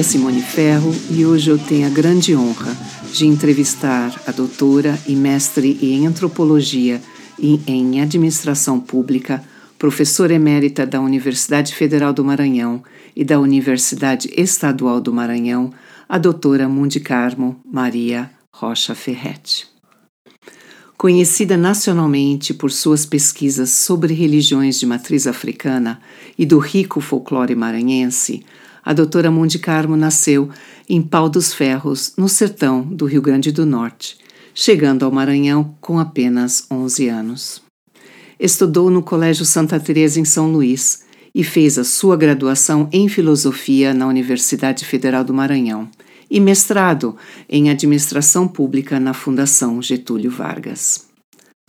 É Simone Ferro e hoje eu tenho a grande honra de entrevistar a doutora e mestre em antropologia e em administração pública, professora emérita da Universidade Federal do Maranhão e da Universidade Estadual do Maranhão, a doutora Mundi Carmo Maria Rocha Ferretti. Conhecida nacionalmente por suas pesquisas sobre religiões de matriz africana e do rico folclore maranhense, a doutora Mundi Carmo nasceu em Pau dos Ferros, no sertão do Rio Grande do Norte, chegando ao Maranhão com apenas 11 anos. Estudou no Colégio Santa Teresa em São Luís e fez a sua graduação em filosofia na Universidade Federal do Maranhão e mestrado em administração pública na Fundação Getúlio Vargas.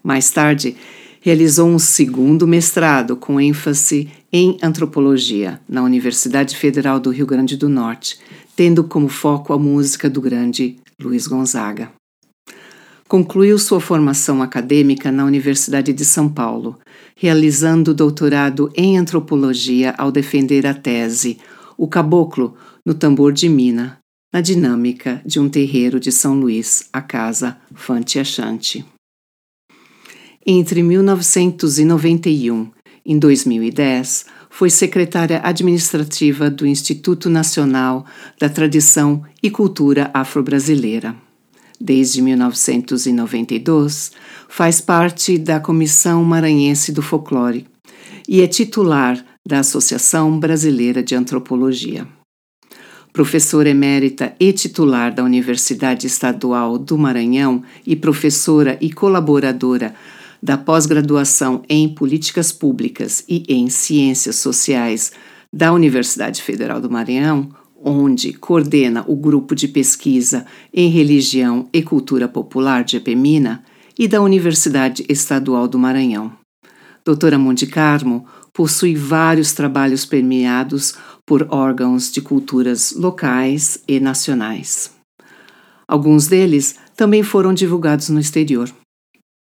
Mais tarde, realizou um segundo mestrado com ênfase em antropologia na Universidade Federal do Rio Grande do Norte, tendo como foco a música do grande Luiz Gonzaga. Concluiu sua formação acadêmica na Universidade de São Paulo, realizando doutorado em antropologia ao defender a tese O Caboclo no Tambor de Mina, na dinâmica de um terreiro de São Luís, a casa Fante Achante. Entre 1991 e 2010, foi secretária administrativa do Instituto Nacional da Tradição e Cultura Afro-Brasileira. Desde 1992, faz parte da Comissão Maranhense do Folclore e é titular da Associação Brasileira de Antropologia professora emérita e titular da Universidade Estadual do Maranhão e professora e colaboradora da pós-graduação em Políticas Públicas e em Ciências Sociais da Universidade Federal do Maranhão, onde coordena o grupo de pesquisa em Religião e Cultura Popular de Epemina, e da Universidade Estadual do Maranhão. Doutora Monte Carmo possui vários trabalhos premiados por órgãos de culturas locais e nacionais. Alguns deles também foram divulgados no exterior.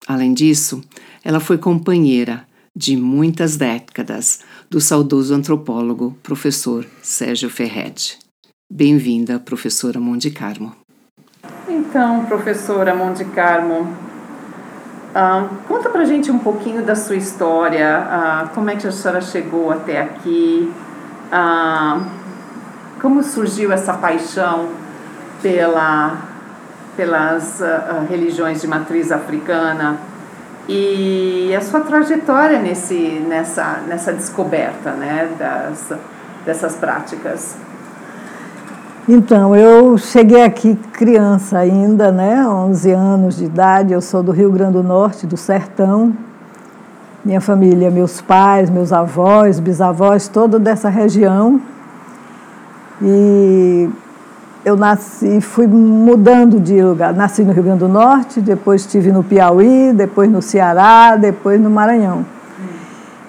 Além disso, ela foi companheira de muitas décadas do saudoso antropólogo professor Sérgio Ferretti. Bem-vinda, professora Monte Carmo. Então, professora Monte Carmo, Uh, conta pra gente um pouquinho da sua história, uh, como é que a senhora chegou até aqui, uh, como surgiu essa paixão pela, pelas religiões de matriz africana e a sua trajetória nesse, nessa, nessa descoberta né, das, dessas práticas. Então, eu cheguei aqui criança ainda, né, 11 anos de idade, eu sou do Rio Grande do Norte, do Sertão. Minha família, meus pais, meus avós, bisavós, toda dessa região. E eu nasci, fui mudando de lugar. Nasci no Rio Grande do Norte, depois estive no Piauí, depois no Ceará, depois no Maranhão.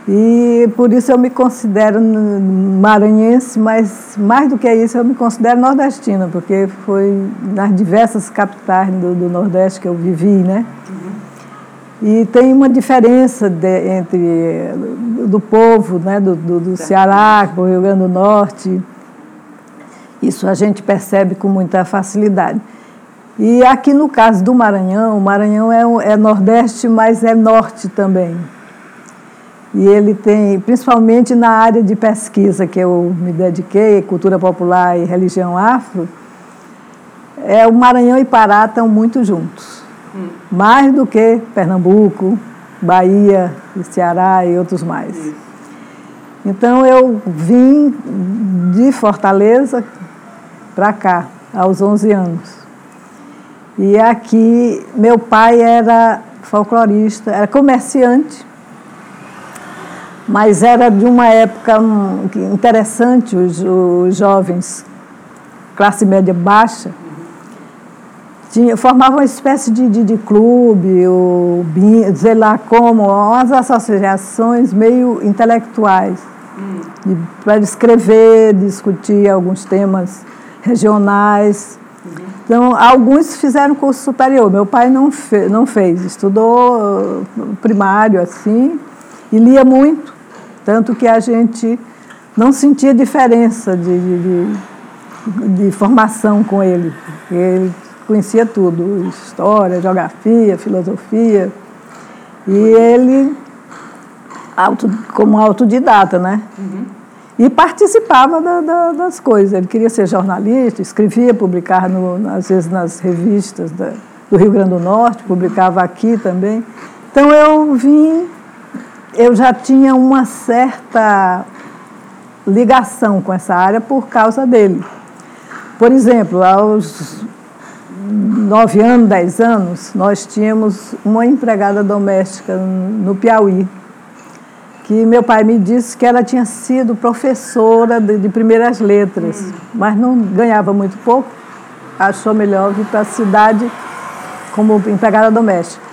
E por isso eu me considero maranhense, mas mais do que isso eu me considero nordestina, porque foi nas diversas capitais do, do Nordeste que eu vivi, né? Uhum. E tem uma diferença de, entre do povo, né, do, do, do Ceará, do Rio Grande do Norte. Isso a gente percebe com muita facilidade. E aqui no caso do Maranhão, o Maranhão é, é Nordeste, mas é Norte também. E ele tem, principalmente na área de pesquisa que eu me dediquei, cultura popular e religião afro, é, o Maranhão e Pará estão muito juntos. Hum. Mais do que Pernambuco, Bahia, Ceará e outros mais. Hum. Então eu vim de Fortaleza para cá, aos 11 anos. E aqui, meu pai era folclorista, era comerciante mas era de uma época interessante, os, os jovens, classe média baixa, tinha, formavam uma espécie de, de, de clube, ou, sei lá como, umas associações meio intelectuais, hum. para escrever, discutir alguns temas regionais. Uhum. Então, alguns fizeram curso superior. Meu pai não, fe, não fez, estudou primário assim, e lia muito. Tanto que a gente não sentia diferença de, de, de de formação com ele. Ele conhecia tudo, história, geografia, filosofia. E ele, auto, como autodidata, né? Uhum. E participava da, da, das coisas. Ele queria ser jornalista, escrevia, publicava, no, às vezes, nas revistas da, do Rio Grande do Norte, publicava aqui também. Então eu vim, eu já tinha uma certa ligação com essa área por causa dele. Por exemplo, aos nove anos, dez anos, nós tínhamos uma empregada doméstica no Piauí, que meu pai me disse que ela tinha sido professora de, de primeiras letras, hum. mas não ganhava muito pouco, achou melhor vir para a cidade como empregada doméstica.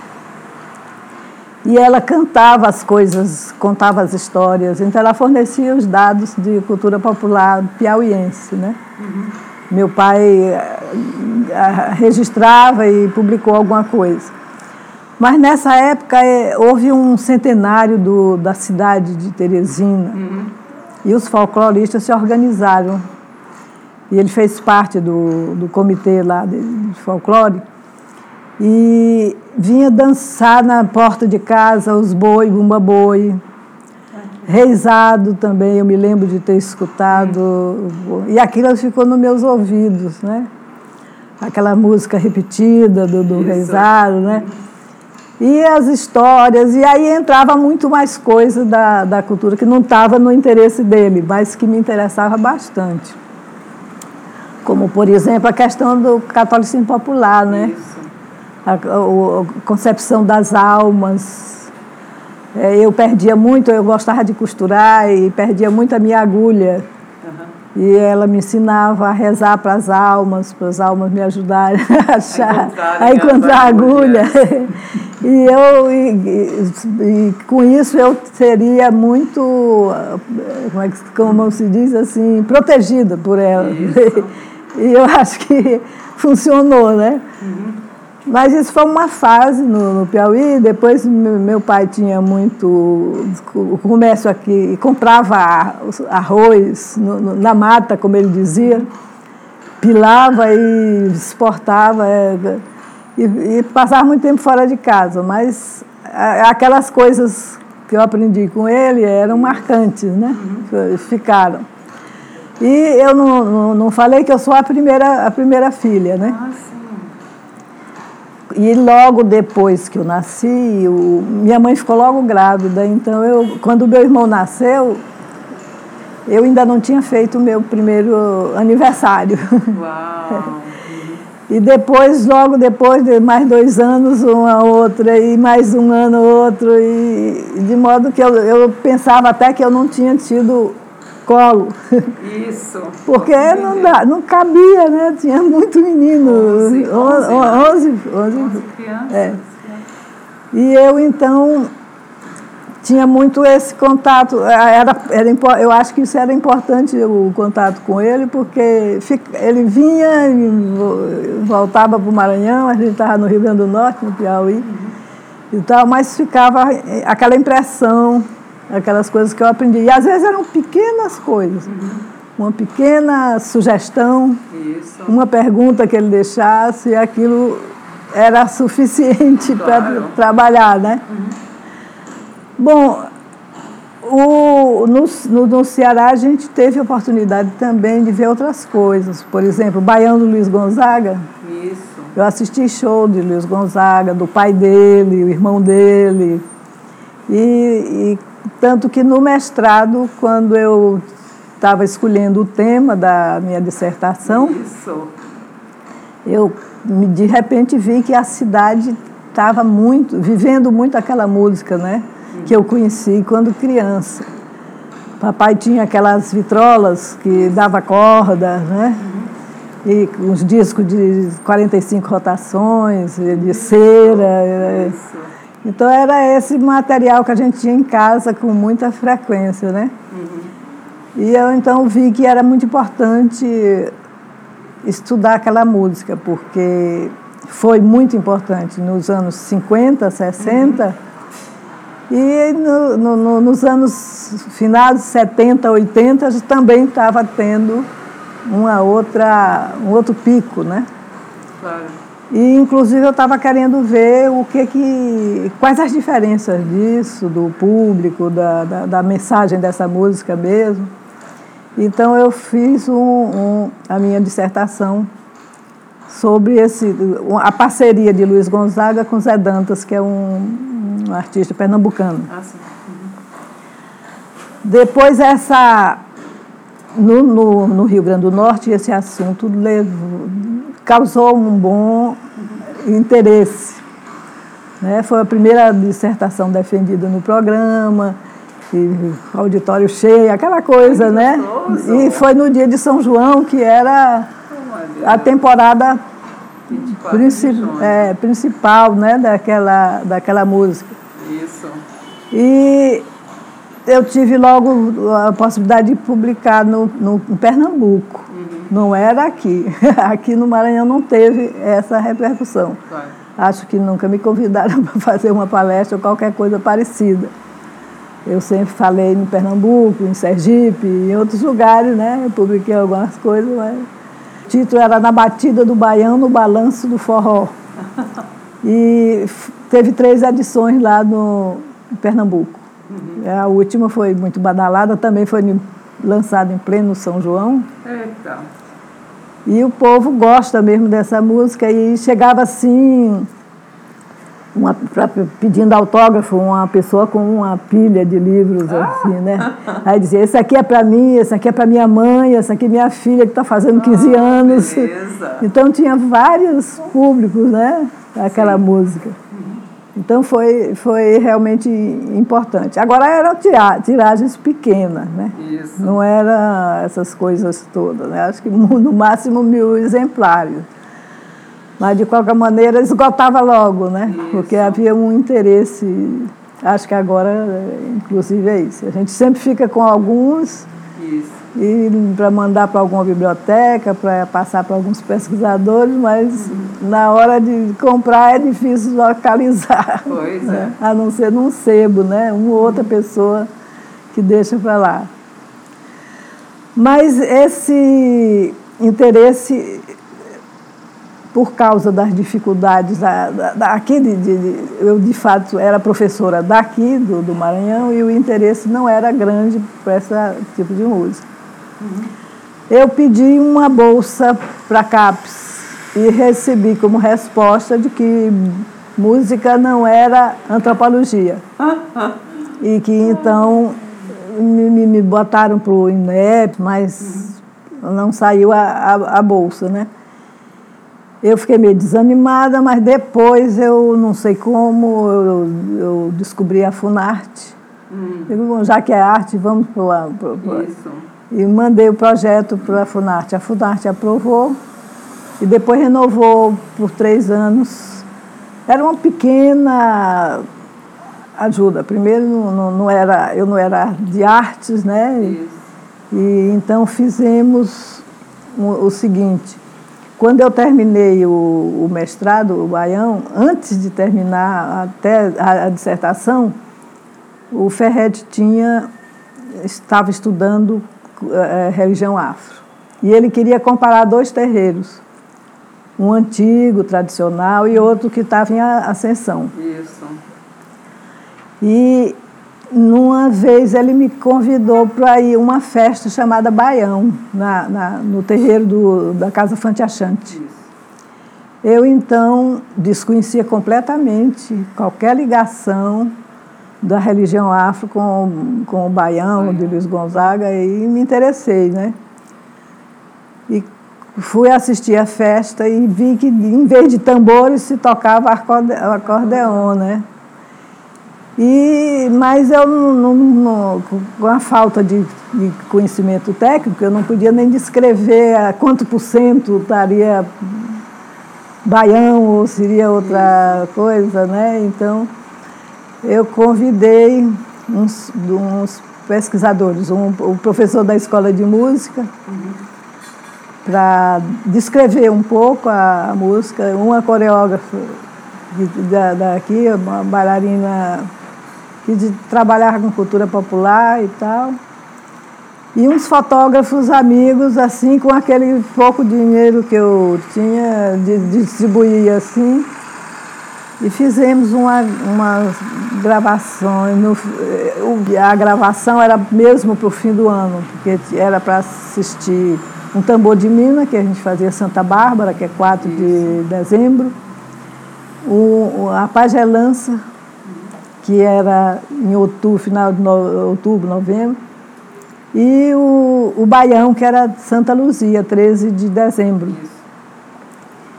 E ela cantava as coisas, contava as histórias, então ela fornecia os dados de cultura popular piauiense, né? Uhum. Meu pai eh, registrava e publicou alguma coisa. Mas nessa época eh, houve um centenário do, da cidade de Teresina uhum. e os folcloristas se organizaram. E ele fez parte do, do comitê lá de, de folclore e vinha dançar na porta de casa os boi, bumba boi. Reizado também, eu me lembro de ter escutado. E aquilo ficou nos meus ouvidos, né? Aquela música repetida do, do reizado, né? E as histórias, e aí entrava muito mais coisa da, da cultura que não estava no interesse dele, mas que me interessava bastante. Como, por exemplo, a questão do catolicismo popular, né? Isso a, a concepção das almas. É, eu perdia muito, eu gostava de costurar e perdia muito a minha agulha. Uhum. E ela me ensinava a rezar para as almas, para as almas me ajudarem a, achar, a encontrar a agulha. e eu, e, e, com isso, eu seria muito, como, é que, como se diz assim, protegida por ela. e eu acho que funcionou, né? Uhum. Mas isso foi uma fase no, no Piauí. Depois meu pai tinha muito o comércio aqui, comprava arroz no, no, na mata, como ele dizia, pilava e exportava. É, e, e passava muito tempo fora de casa. Mas aquelas coisas que eu aprendi com ele eram marcantes, né? Uhum. Ficaram. E eu não, não, não, falei que eu sou a primeira, a primeira filha, né? Ah, e logo depois que eu nasci, o, minha mãe ficou logo grávida. Então, eu, quando meu irmão nasceu, eu ainda não tinha feito o meu primeiro aniversário. Uau! E depois, logo depois de mais dois anos, uma outra, e mais um ano outro, e de modo que eu, eu pensava até que eu não tinha tido colo. Isso. Porque não, dá, não cabia, né? Tinha muito menino. 11, 11, 11, 11 crianças. É. E eu, então, tinha muito esse contato. Era, era, eu acho que isso era importante, o contato com ele, porque ele vinha e voltava para o Maranhão, a gente estava no Rio Grande do Norte, no Piauí, uhum. e tal, mas ficava aquela impressão aquelas coisas que eu aprendi. E às vezes eram pequenas coisas. Uhum. Uma pequena sugestão, Isso. uma pergunta que ele deixasse, e aquilo era suficiente claro. para trabalhar, né? Uhum. Bom, o, no, no, no, Ceará a gente teve a oportunidade também de ver outras coisas. Por exemplo, o Baião do Luiz Gonzaga. Isso. Eu assisti show de Luiz Gonzaga, do pai dele, o irmão dele. E, e tanto que no mestrado, quando eu estava escolhendo o tema da minha dissertação, Isso. eu de repente vi que a cidade estava muito, vivendo muito aquela música, né? Que eu conheci quando criança. Papai tinha aquelas vitrolas que dava corda, né? E uns discos de 45 rotações, de cera. Isso. Então era esse material que a gente tinha em casa com muita frequência, né? Uhum. E eu então vi que era muito importante estudar aquela música, porque foi muito importante nos anos 50, 60, uhum. e no, no, nos anos finados 70, 80 também estava tendo uma outra, um outro pico, né? Claro. E inclusive eu estava querendo ver o que que, quais as diferenças disso, do público, da, da, da mensagem dessa música mesmo. Então eu fiz um, um, a minha dissertação sobre esse, a parceria de Luiz Gonzaga com Zé Dantas, que é um, um artista pernambucano. Ah, sim. Depois essa no, no, no, Rio Grande do Norte esse assunto levou, causou um bom interesse. Né? Foi a primeira dissertação defendida no programa, auditório cheio, aquela coisa, né? E foi no dia de São João, que era a temporada princi é, principal né? daquela, daquela música. Isso. E eu tive logo a possibilidade de publicar no, no em Pernambuco. Não era aqui. Aqui no Maranhão não teve essa repercussão. Claro. Acho que nunca me convidaram para fazer uma palestra ou qualquer coisa parecida. Eu sempre falei em Pernambuco, em Sergipe, em outros lugares, né? Eu publiquei algumas coisas, mas o título era Na Batida do Baião, no Balanço do Forró. E teve três edições lá no Pernambuco. Uhum. A última foi muito badalada, também foi lançada em pleno São João. Eita. E o povo gosta mesmo dessa música e chegava assim, uma, pra, pedindo autógrafo, uma pessoa com uma pilha de livros, ah. assim, né? Aí dizia, esse aqui é para mim, esse aqui é para minha mãe, esse aqui é minha filha que está fazendo 15 ah, anos. Beleza. Então tinha vários públicos, né? Aquela Sim. música. Então foi, foi realmente importante. Agora eram tiragens pequenas, né? Isso. Não era essas coisas todas, né? Acho que no máximo mil exemplares. Mas de qualquer maneira esgotava logo, né? Isso. Porque havia um interesse. Acho que agora, inclusive, é isso. A gente sempre fica com alguns. Isso e para mandar para alguma biblioteca, para passar para alguns pesquisadores, mas uhum. Na hora de comprar é difícil localizar. Pois né? é. A não ser num sebo, né? Uma ou outra pessoa que deixa para lá. Mas esse interesse, por causa das dificuldades, da, da, aqui de, de, eu de fato era professora daqui, do, do Maranhão, e o interesse não era grande para esse tipo de música. Eu pedi uma bolsa para a CAPES e recebi como resposta de que música não era antropologia. e que então me, me botaram para o INEP, mas não saiu a, a, a, bolsa, né? Eu fiquei meio desanimada, mas depois eu não sei como, eu, eu descobri a Funarte. Hum. Bom, já que é arte, vamos para o. Isso e mandei o projeto para a Funarte. A Funarte aprovou e depois renovou por três anos. Era uma pequena ajuda. Primeiro, não, não era, eu não era de artes, né? E, e então fizemos o, o, seguinte. Quando eu terminei o, o, mestrado, o Baião, antes de terminar até a, a dissertação, o Ferret tinha estava estudando é, religião afro. E ele queria comparar dois terreiros, um antigo, tradicional, e outro que estava em ascensão. Isso. E numa vez ele me convidou para ir a uma festa chamada Baião, na, na, no terreiro do, da Casa Fante Achante. Eu então desconhecia completamente qualquer ligação da religião afro com, com o Baião, de Luiz Gonzaga, e me interessei, né? E fui assistir a festa e vi que, em vez de tambores, se tocava acordeon, né? E, mas eu, não, não, com a falta de, de, conhecimento técnico, eu não podia nem descrever a quanto por cento estaria baião ou seria outra coisa, né? Então, eu convidei uns, uns pesquisadores, um, o professor da escola de música, uhum. Para descrever um pouco a, música, uma coreógrafa de, da, daqui, uma bailarina que trabalhava com cultura popular e tal. E uns fotógrafos amigos, assim, com aquele pouco dinheiro que eu tinha, de, de distribuir assim. E fizemos uma, uma gravação. No, a gravação era mesmo para o fim do ano, porque era para assistir um tambor de mina, que a gente fazia Santa Bárbara, que é 4 Isso. de dezembro. O, a Pagelança, que era em outubro, final de no, outubro, novembro e o, o Baião, que era Santa Luzia, 13 de dezembro.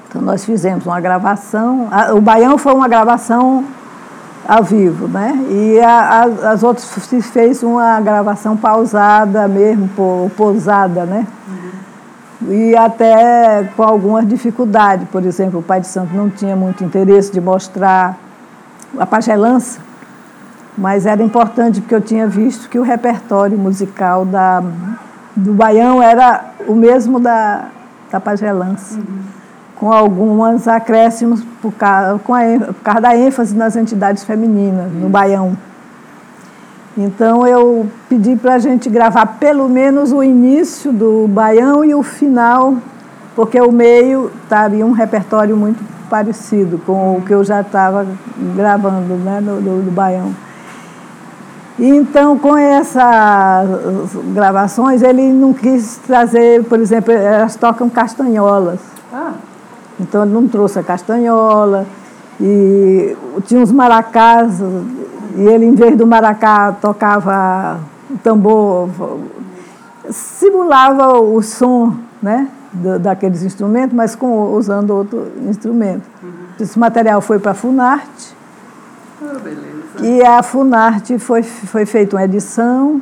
Então nós fizemos uma gravação, a, o Baião foi uma gravação ao vivo, né? E a, a, as outras se fez uma gravação pausada mesmo, pousada, né? Uhum. E até com algumas dificuldades, por exemplo, o Pai de Santo não tinha muito interesse de mostrar a pagelança, mas era importante porque eu tinha visto que o repertório musical da, do Baião era o mesmo da, da Pagelança, uhum. com alguns acréscimos por causa, com a, por causa da ênfase nas entidades femininas, uhum. no Baião. Então eu pedi para a gente gravar pelo menos o início do Baião e o final, porque o meio estaria um repertório muito parecido com o que eu já estava gravando né, no, do, do Baião. Então, com essas gravações, ele não quis trazer, por exemplo, elas tocam castanholas. Ah. Então, ele não trouxe a castanhola. E tinha uns maracás, e ele, em vez do maracá, tocava tambor, simulava o som né, daqueles instrumentos, mas com, usando outro instrumento. Uhum. Esse material foi para a Funarte. Oh, beleza. E a Funarte foi, foi feita uma edição,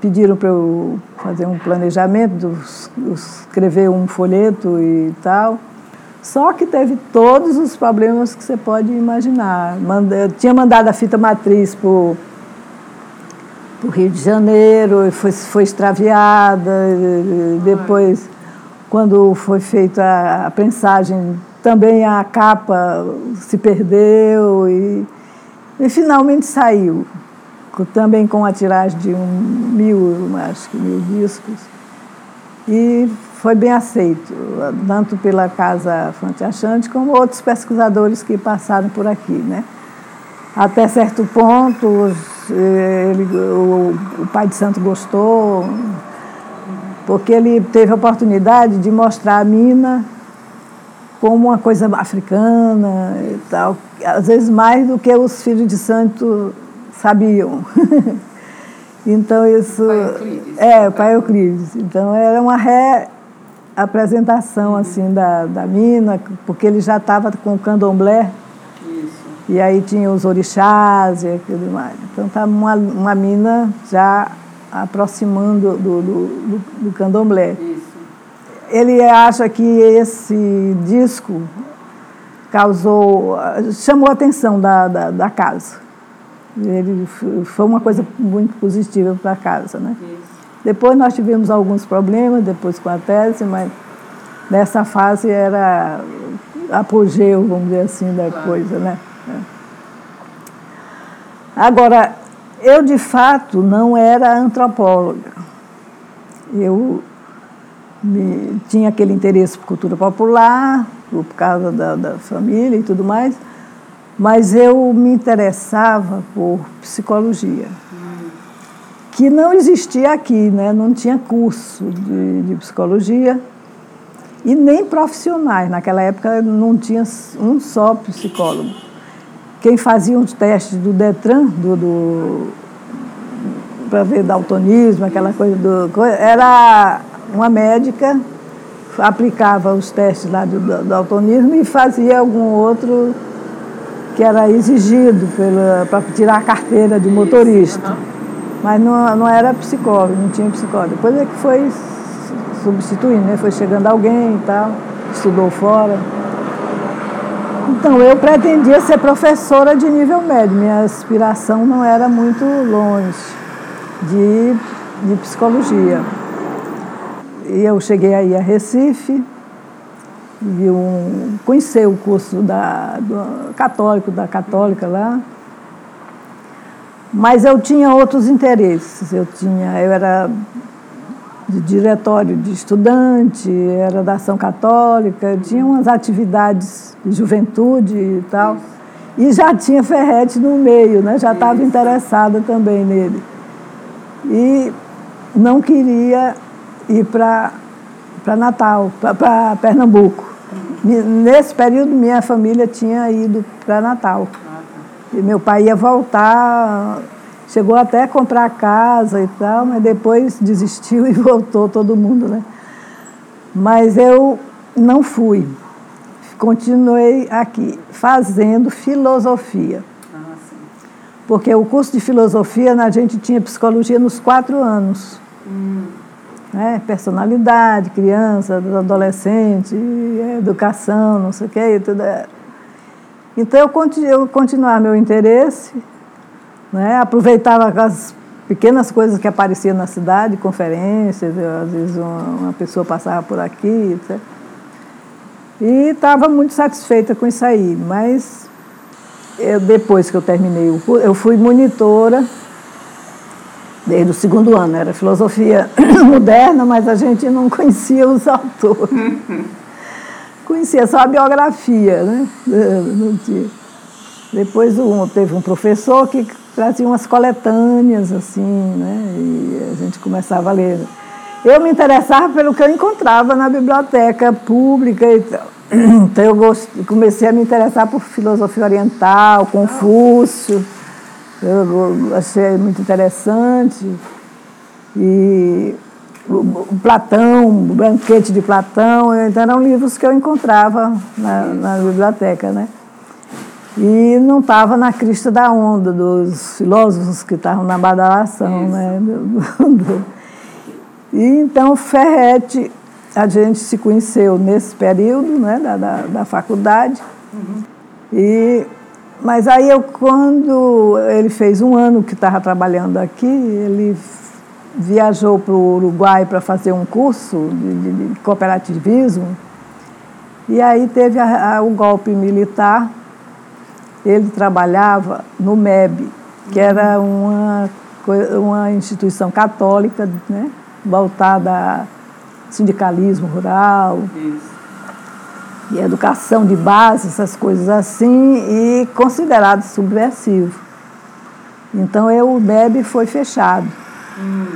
pediram para eu fazer um planejamento, escrever um folheto e tal. Só que teve todos os problemas que você pode imaginar. Manda, tinha mandado a fita matriz para o Rio de Janeiro, foi, foi extraviada. Depois, quando foi feita a, a prensagem, também a capa se perdeu. E, e finalmente saiu, também com a tiragem de um mil, acho que mil discos. E foi bem aceito, tanto pela Casa Fonte Achante como outros pesquisadores que passaram por aqui. Né? Até certo ponto, ele, o, o pai de santo gostou, porque ele teve a oportunidade de mostrar a mina como uma coisa africana e tal, às vezes mais do que os filhos de santo sabiam. então isso pai Euclides, é o pai Euclides. Então era uma reapresentação assim da, da mina, porque ele já estava com o candomblé. Isso. E aí tinha os orixás e aquilo mais. Então estava tá uma, uma mina já aproximando do, do, do, do candomblé. Isso ele acha que esse disco causou, chamou a atenção da, da, da casa. Ele foi uma coisa muito positiva para a casa, né? Depois nós tivemos alguns problemas, depois com a tese, mas nessa fase era apogeu, vamos dizer assim, da coisa, né? Agora, eu de fato não era antropóloga. Eu me, tinha aquele interesse por cultura popular, por causa da, da família e tudo mais, mas eu me interessava por psicologia, que não existia aqui, né? não tinha curso de, de psicologia e nem profissionais. Naquela época não tinha um só psicólogo. Quem fazia os testes do Detran, do, do para ver daltonismo, aquela coisa do. era uma médica aplicava os testes lá do, autonismo e fazia algum outro que era exigido para tirar a carteira de motorista. Mas não, não era psicólogo, não tinha psicólogo. Depois é que foi substituindo, né? foi chegando alguém e tal, estudou fora. Então, eu pretendia ser professora de nível médio, minha aspiração não era muito longe de, de psicologia. E eu cheguei aí a Recife, um, conheci o curso da, do católico, da católica lá, mas eu tinha outros interesses. Eu tinha, eu era de diretório de estudante, era da ação católica, tinha umas atividades de juventude e tal. E já tinha Ferrete no meio, né? já estava interessada também nele. E não queria ir para Natal, para Pernambuco. Nesse período, minha família tinha ido para Natal. E meu pai ia voltar, chegou até a comprar casa e tal, mas depois desistiu e voltou todo mundo, né? Mas eu não fui continuei aqui fazendo filosofia. Ah, Porque o curso de filosofia a gente tinha psicologia nos quatro anos. Hum. Né? Personalidade, criança, adolescente, educação, não sei o quê. Tudo. É. Então eu, continuava meu interesse, né? aproveitava as pequenas coisas que apareciam na cidade, conferências, às vezes uma, uma pessoa passava por aqui, etc. E estava muito satisfeita com isso aí, mas eu, depois que eu terminei o curso, eu fui monitora desde o segundo ano, era filosofia moderna, mas a gente não conhecia os autores. conhecia só a biografia, né? Depois um, teve um professor que trazia umas coletâneas, assim, né? E a gente começava a ler. Eu me interessava pelo que eu encontrava na biblioteca pública e tal. Então eu comecei a me interessar por filosofia oriental, Confúcio, eu achei muito interessante. E Platão, o Banquete de Platão, então eram livros que eu encontrava na, na biblioteca, né? E não estava na crista da onda dos filósofos que estavam na badalação, né? E então Ferrete a gente se conheceu nesse período né, da, da, da faculdade. Uhum. E, mas aí eu, quando ele fez um ano que estava trabalhando aqui, ele viajou para o Uruguai para fazer um curso de, de, cooperativismo. E aí teve a, a, o golpe militar. Ele trabalhava no MEB, que era uma, uma instituição católica né, voltada a sindicalismo rural, Isso. e educação de base, essas coisas assim, e considerado subversivo. Então eu, o BEB foi fechado. Hum.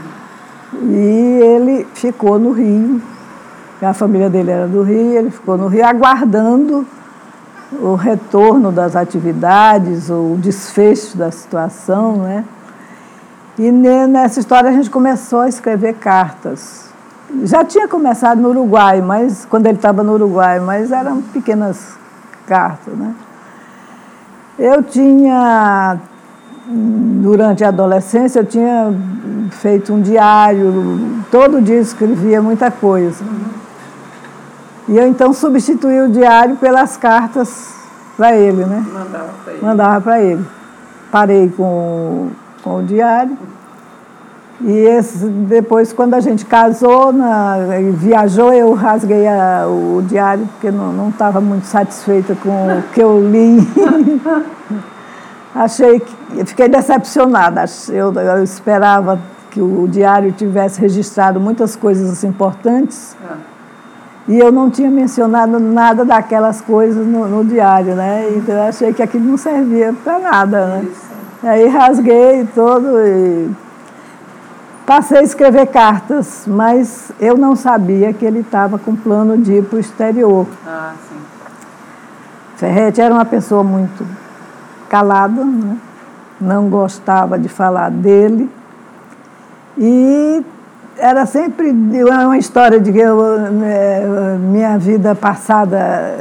E ele ficou no Rio, a família dele era do Rio, ele ficou no Rio aguardando o retorno das atividades, o desfecho da situação, né? E nessa história a gente começou a escrever cartas já tinha começado no Uruguai, mas quando ele estava no Uruguai, mas eram pequenas cartas, né? Eu tinha durante a adolescência eu tinha feito um diário, todo dia escrevia muita coisa. E eu então substituí o diário pelas cartas para ele, né? Mandava para ele. Mandava para ele. Parei com, com o diário e esse, depois, quando a gente casou, na, viajou, eu rasguei a, o diário, porque não estava muito satisfeita com o que eu li. Achei que. Fiquei decepcionada. Eu, eu, esperava que o diário tivesse registrado muitas coisas importantes. Ah. E eu não tinha mencionado nada daquelas coisas no, no diário, né? Então eu achei que aquilo não servia para nada, né? Aí rasguei todo e Passei a escrever cartas, mas eu não sabia que ele estava com plano de ir para o exterior. Ah, sim. Ferretti era uma pessoa muito calada, né? não gostava de falar dele. E era sempre uma história de que eu, eh, minha vida passada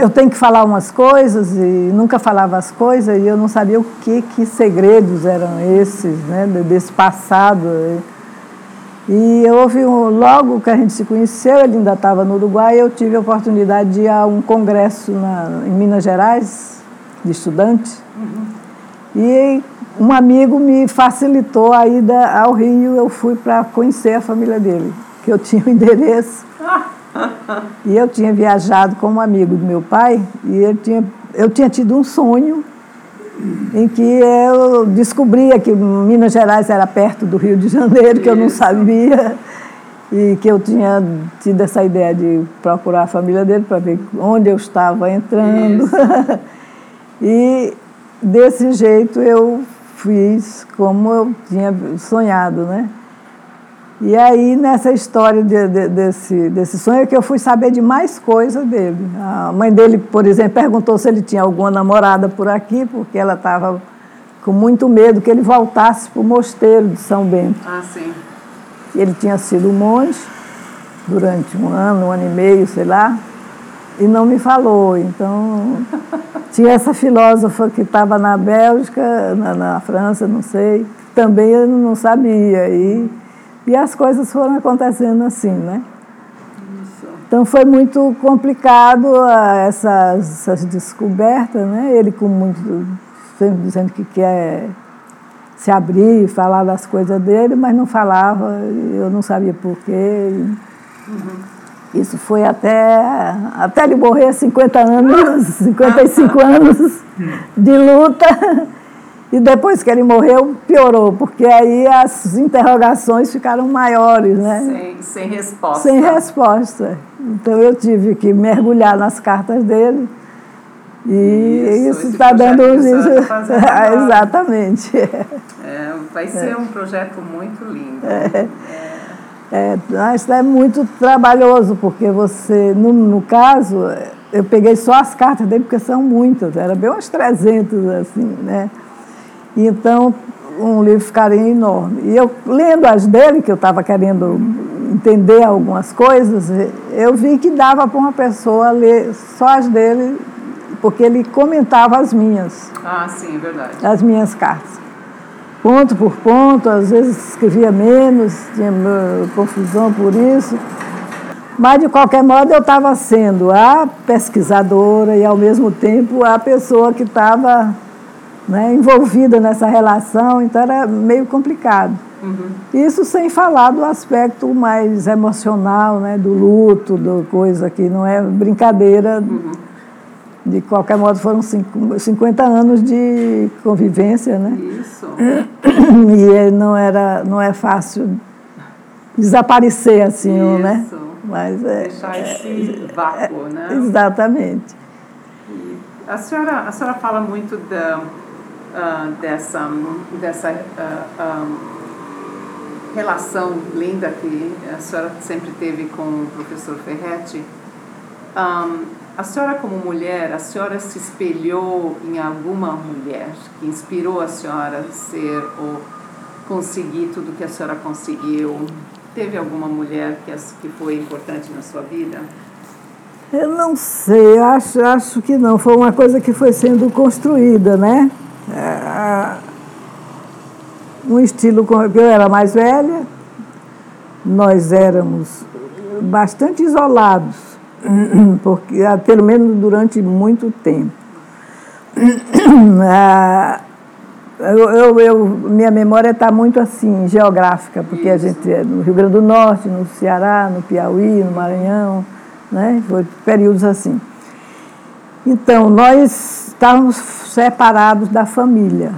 eu tenho que falar umas coisas e nunca falava as coisas e eu não sabia o que, que segredos eram esses, né, desse passado. E houve um, logo que a gente se conheceu, ele ainda estava no Uruguai, eu tive a oportunidade de ir a um congresso na, em Minas Gerais, de estudantes, uhum. e um amigo me facilitou a ida ao Rio, eu fui para conhecer a família dele, que eu tinha o endereço. E eu tinha viajado com um amigo do meu pai e ele tinha, eu tinha tido um sonho em que eu descobria que Minas Gerais era perto do Rio de Janeiro, que eu não sabia, e que eu tinha tido essa ideia de procurar a família dele para ver onde eu estava entrando. e desse jeito eu fiz como eu tinha sonhado, né? E aí, nessa história de, de, desse, desse sonho, é que eu fui saber de mais coisas dele. A mãe dele, por exemplo, perguntou se ele tinha alguma namorada por aqui, porque ela estava com muito medo que ele voltasse para o mosteiro de São Bento. Ah, sim. Ele tinha sido monge durante um ano, um ano e meio, sei lá, e não me falou. Então, tinha essa filósofa que estava na Bélgica, na, na França, não sei, também eu não sabia. E, e as coisas foram acontecendo assim, né? Então foi muito complicado essas, essas descobertas, né? Ele com muito sempre dizendo que quer se abrir, falar das coisas dele, mas não falava, eu não sabia porquê. Uhum. Isso foi até, até ele morrer, 50 anos, 55 anos de luta. E depois que ele morreu, piorou, porque aí as interrogações ficaram maiores, né? Sem, sem resposta. Sem resposta. Então eu tive que mergulhar nas cartas dele. E isso está dando isso. Exatamente. É, vai ser um projeto muito lindo. É. É, mas é muito trabalhoso, porque você, no, no caso, eu peguei só as cartas dele, porque são muitas, era bem umas 300, assim, né? Então, um livro ficaria enorme. E eu, lendo as dele, que eu estava querendo entender algumas coisas, eu vi que dava para uma pessoa ler só as dele, porque ele comentava as minhas. Ah, sim, é verdade. As minhas cartas ponto por ponto, às vezes escrevia menos, tinha confusão por isso. Mas, de qualquer modo, eu estava sendo a pesquisadora e, ao mesmo tempo, a pessoa que estava né, envolvida nessa relação, então era meio complicado. Uhum. Isso sem falar do aspecto mais emocional, né, do luto, do coisa que não é brincadeira. Uhum de qualquer modo, foram 50 anos de convivência, né? Isso. E não, era, não é fácil desaparecer assim, Isso. né? Mas é, Deixar esse é, vácuo, é, né? Exatamente. E a senhora, a senhora fala muito da, uh, dessa, dessa uh, um, relação linda que a senhora sempre teve com o professor Ferretti. Um, a senhora, como mulher, a senhora se espelhou em alguma mulher que inspirou a senhora a ser ou conseguir tudo que a senhora conseguiu? Teve alguma mulher que, que foi importante na sua vida? Eu não sei, acho, acho que não. Foi uma coisa que foi sendo construída, né? É, um estilo com eu era mais velha, nós éramos bastante isolados porque ah, pelo menos durante muito tempo. Ah, eu, eu, eu, minha memória está muito assim, geográfica, porque a gente é no Rio Grande do Norte, no Ceará, no Piauí, no Maranhão, né? foi períodos assim. Então, nós estávamos separados da família,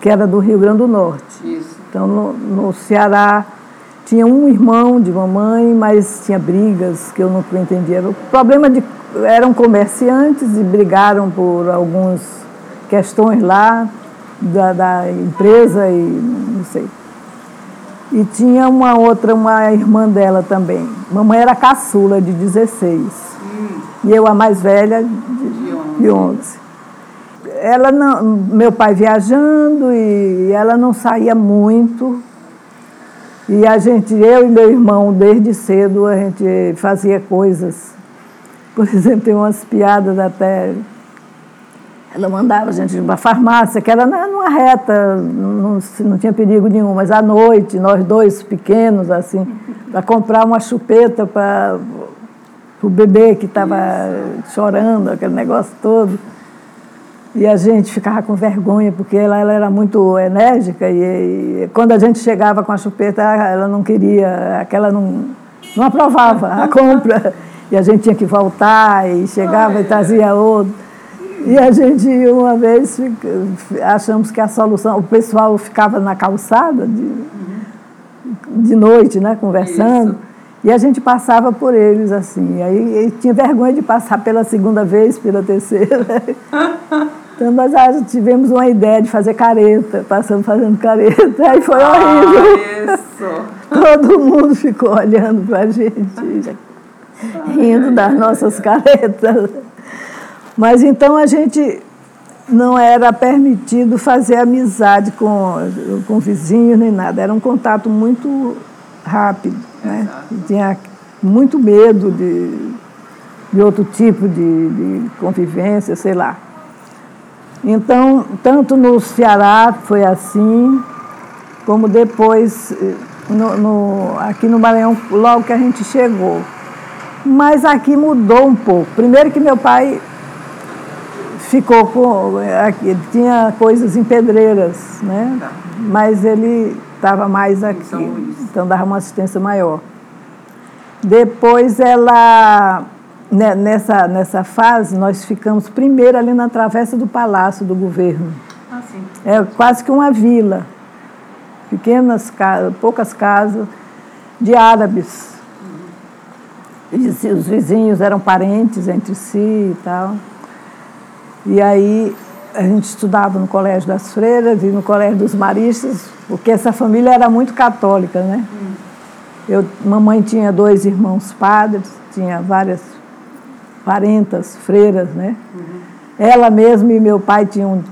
que era do Rio Grande do Norte. Isso. Então, no, no Ceará, tinha um irmão de mamãe, mas tinha brigas que eu não entendia. O problema de eram comerciantes e brigaram por algumas questões lá da, da empresa e não sei. E tinha uma outra, uma irmã dela também. Mamãe era caçula de 16. Hum. E eu a mais velha de, de 11. Ela não, meu pai viajando e ela não saía muito e a gente, eu e meu irmão, desde cedo, a gente fazia coisas. Por exemplo, tem umas piadas até. Ela mandava a gente para a farmácia, que era numa reta, não, não tinha perigo nenhum, mas à noite, nós dois pequenos, assim, para comprar uma chupeta para o bebê que estava chorando, aquele negócio todo. E a gente ficava com vergonha, porque ela, ela era muito enérgica e, e, quando a gente chegava com a chupeta, ela não queria, aquela não, não aprovava a compra. E a gente tinha que voltar e chegava e trazia outro. E a gente, uma vez, achamos que a solução, o pessoal ficava na calçada de, de noite, né, conversando. Isso. E a gente passava por eles assim. Aí tinha vergonha de passar pela segunda vez, pela terceira. Então nós tivemos uma ideia de fazer careta, passamos fazendo careta, aí foi ah, horrível. Isso. Todo mundo ficou olhando para a gente, rindo das nossas caretas. Mas então a gente não era permitido fazer amizade com, com vizinhos nem nada, era um contato muito rápido. Né? Tinha muito medo de, de outro tipo de, de convivência, sei lá. Então, tanto no Ceará foi assim, como depois no, no, aqui no Maranhão, logo que a gente chegou. Mas aqui mudou um pouco. Primeiro que meu pai ficou com. Aqui, tinha coisas em pedreiras, né? Tá. Mas ele estava mais aqui. Então dava uma assistência maior. Depois ela né, nessa, nessa fase, nós ficamos primeiro ali na travessa do Palácio do Governo. Ah, sim. É quase que uma vila. Pequenas casas, poucas casas de árabes. Uhum. os vizinhos eram parentes entre si e tal. E aí a gente estudava no Colégio das Freiras e no Colégio dos Maristas, porque essa família era muito católica, né? Uhum. Eu, mamãe tinha dois irmãos padres, tinha várias parentas, freiras, né? Uhum. Ela mesma e meu pai tinham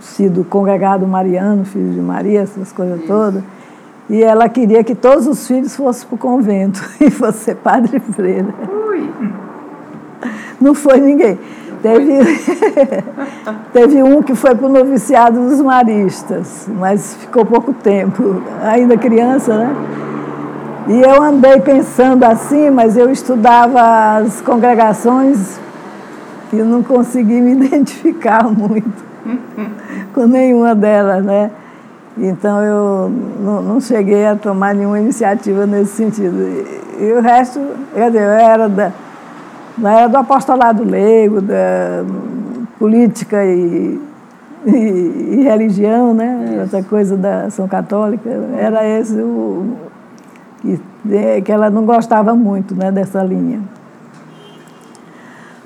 sido congregado mariano, filho de Maria, essas coisas Isso. todas. E ela queria que todos os filhos fossem para o convento e fosse padre freira. Ui. Não foi ninguém. Teve, teve um que foi para o noviciado dos maristas, mas ficou pouco tempo, ainda criança, né? E eu andei pensando assim, mas eu estudava as congregações e não consegui me identificar muito com nenhuma delas, né? Então eu não, não, cheguei a tomar nenhuma iniciativa nesse sentido. E, e o resto, quer dizer, eu era, da, era do apostolado leigo, da política e, e, e religião, né? Essa coisa da ação católica. Era esse o, que, é, que ela não gostava muito né, dessa linha.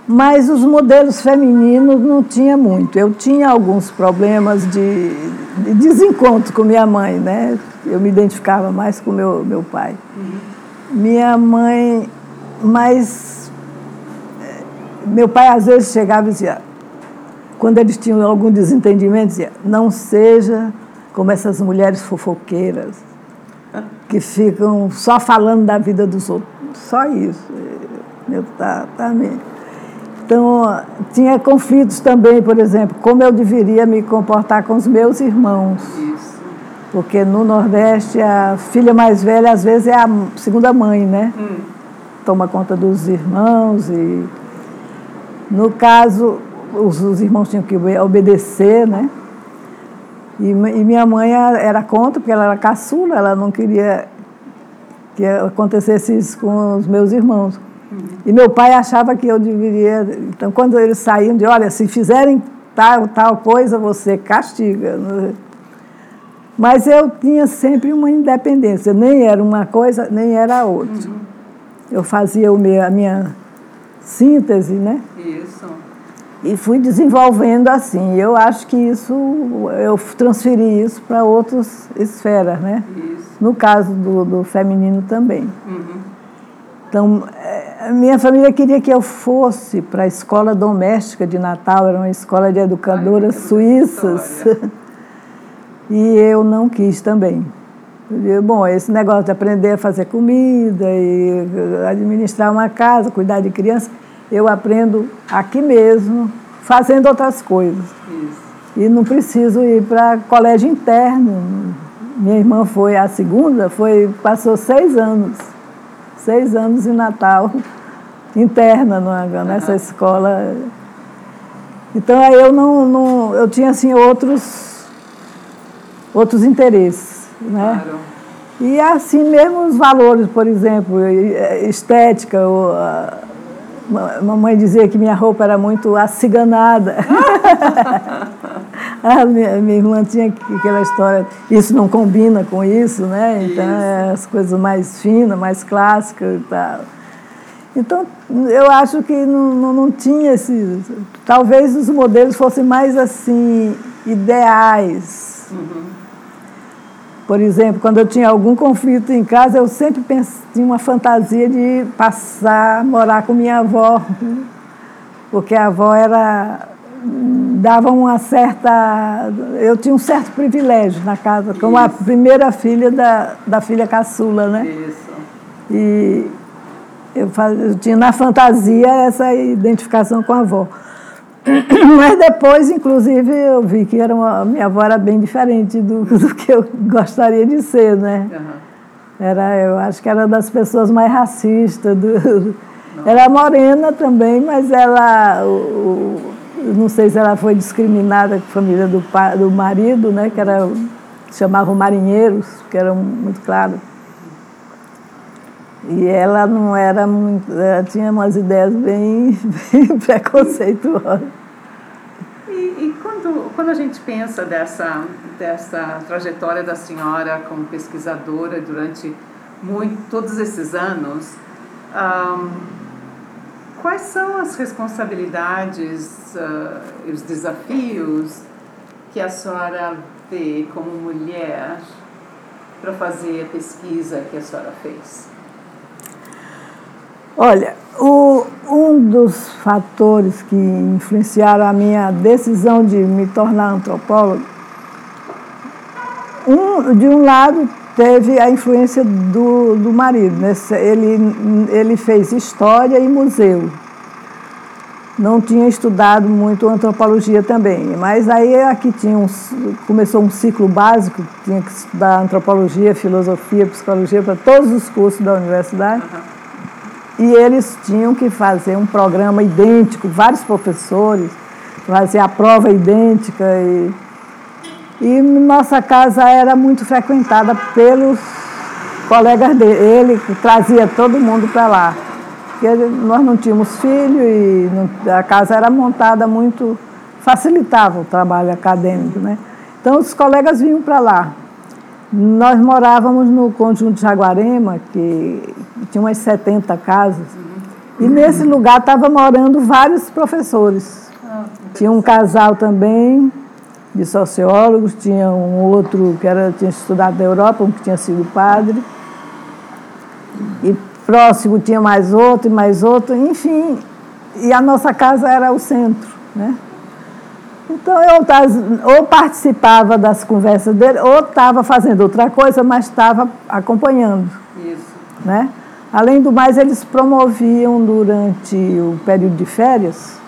Mas os modelos femininos não tinha muito. Eu tinha alguns problemas de, de desencontro com minha mãe, né? Eu me identificava mais com meu, meu pai. Uhum. Minha mãe, mas meu pai às vezes chegava e dizia, quando eles tinham algum desentendimento, dizia, não seja como essas mulheres fofoqueiras que ficam só falando da vida dos outros. Só isso. Eu, tá, tá mesmo. Então, tinha conflitos também, por exemplo, como eu deveria me comportar com os meus irmãos. Isso. Porque no Nordeste, a filha mais velha, às vezes, é a segunda mãe, né? Hum. Toma conta dos irmãos e... No caso, os, os irmãos tinham que obedecer, né? E, e minha mãe era contra, porque ela era caçula, ela não queria que acontecesse isso com os meus irmãos. Uhum. E meu pai achava que eu deveria. Então, quando eles saíam de, olha, se fizerem tal, tal coisa, você castiga. Mas eu tinha sempre uma independência, nem era uma coisa, nem era outra. Uhum. Eu fazia o meu, a minha síntese, né? Isso. E fui desenvolvendo assim. Eu acho que isso, eu transferi isso para outras esferas, né? Isso. No caso do, do feminino também. Uhum. Então, eh, a minha família queria que eu fosse para a escola doméstica de Natal, era uma escola de educadoras Ai, suíças. e eu não quis também. Bom, esse negócio de aprender a fazer comida e administrar uma casa, cuidar de criança, eu aprendo aqui mesmo, fazendo outras coisas. Isso. E não preciso ir para colégio interno. Minha irmã foi a segunda, foi, passou seis anos, seis anos em Natal, interna nessa uhum. escola. Então aí eu não, não, eu tinha assim outros, outros interesses, né? Claro. E assim mesmo os valores, por exemplo, estética, mamãe dizia que minha roupa era muito aciganada. a minha, minha, irmã tinha aquela história, isso não combina com isso, né? Então, é as coisas mais finas, mais clássicas e tal. Então, eu acho que não, não, não tinha esse. Talvez os modelos fossem mais assim, ideais. Uhum. Por exemplo, quando eu tinha algum conflito em casa, eu sempre tinha uma fantasia de passar a morar com minha avó, porque a avó era dava uma certa. Eu tinha um certo privilégio na casa, como Isso. a primeira filha da, da filha caçula, né? Isso. E eu, faz, eu tinha na fantasia essa identificação com a avó. Mas depois, inclusive, eu vi que era uma, minha avó era bem diferente do, do que eu gostaria de ser, né? Uhum. Era, eu acho que era das pessoas mais racistas. Do, era morena também, mas ela, o, não sei se ela foi discriminada com a família do, do marido, né? Que era, chamavam marinheiros, que eram muito claros. E ela não era muito. Ela tinha umas ideias bem, bem preconceituosas. E, e, quando, quando a gente pensa dessa, dessa trajetória da senhora como pesquisadora durante muito, todos esses anos, um, quais são as responsabilidades uh, os desafios que a senhora vê como mulher para fazer a pesquisa que a senhora fez? Olha, o, um dos fatores que influenciaram a minha decisão de me tornar antropóloga, um, de um lado teve a influência do, do marido. Né? Ele, ele fez história e museu. Não tinha estudado muito antropologia também, mas aí aqui tinha um, começou um ciclo básico, tinha que estudar antropologia, filosofia, psicologia para todos os cursos da universidade. Uhum. E eles tinham que fazer um programa idêntico, vários professores, fazer a prova idêntica. E, e nossa casa era muito frequentada pelos colegas dele. Ele trazia todo mundo para lá. Porque nós não tínhamos filho e não, a casa era montada muito, facilitava o trabalho acadêmico. Né? Então os colegas vinham para lá. Nós morávamos no conjunto de Jaguarema, que tinha umas 70 casas, e nesse lugar estavam morando vários professores. Tinha um casal também de sociólogos, tinha um outro que era, tinha estudado na Europa, um que tinha sido padre. E próximo tinha mais outro e mais outro, enfim. E a nossa casa era o centro, né? Então eu ou participava das conversas dele, ou estava fazendo outra coisa, mas estava acompanhando. Isso. Né? Além do mais, eles promoviam durante o período de férias,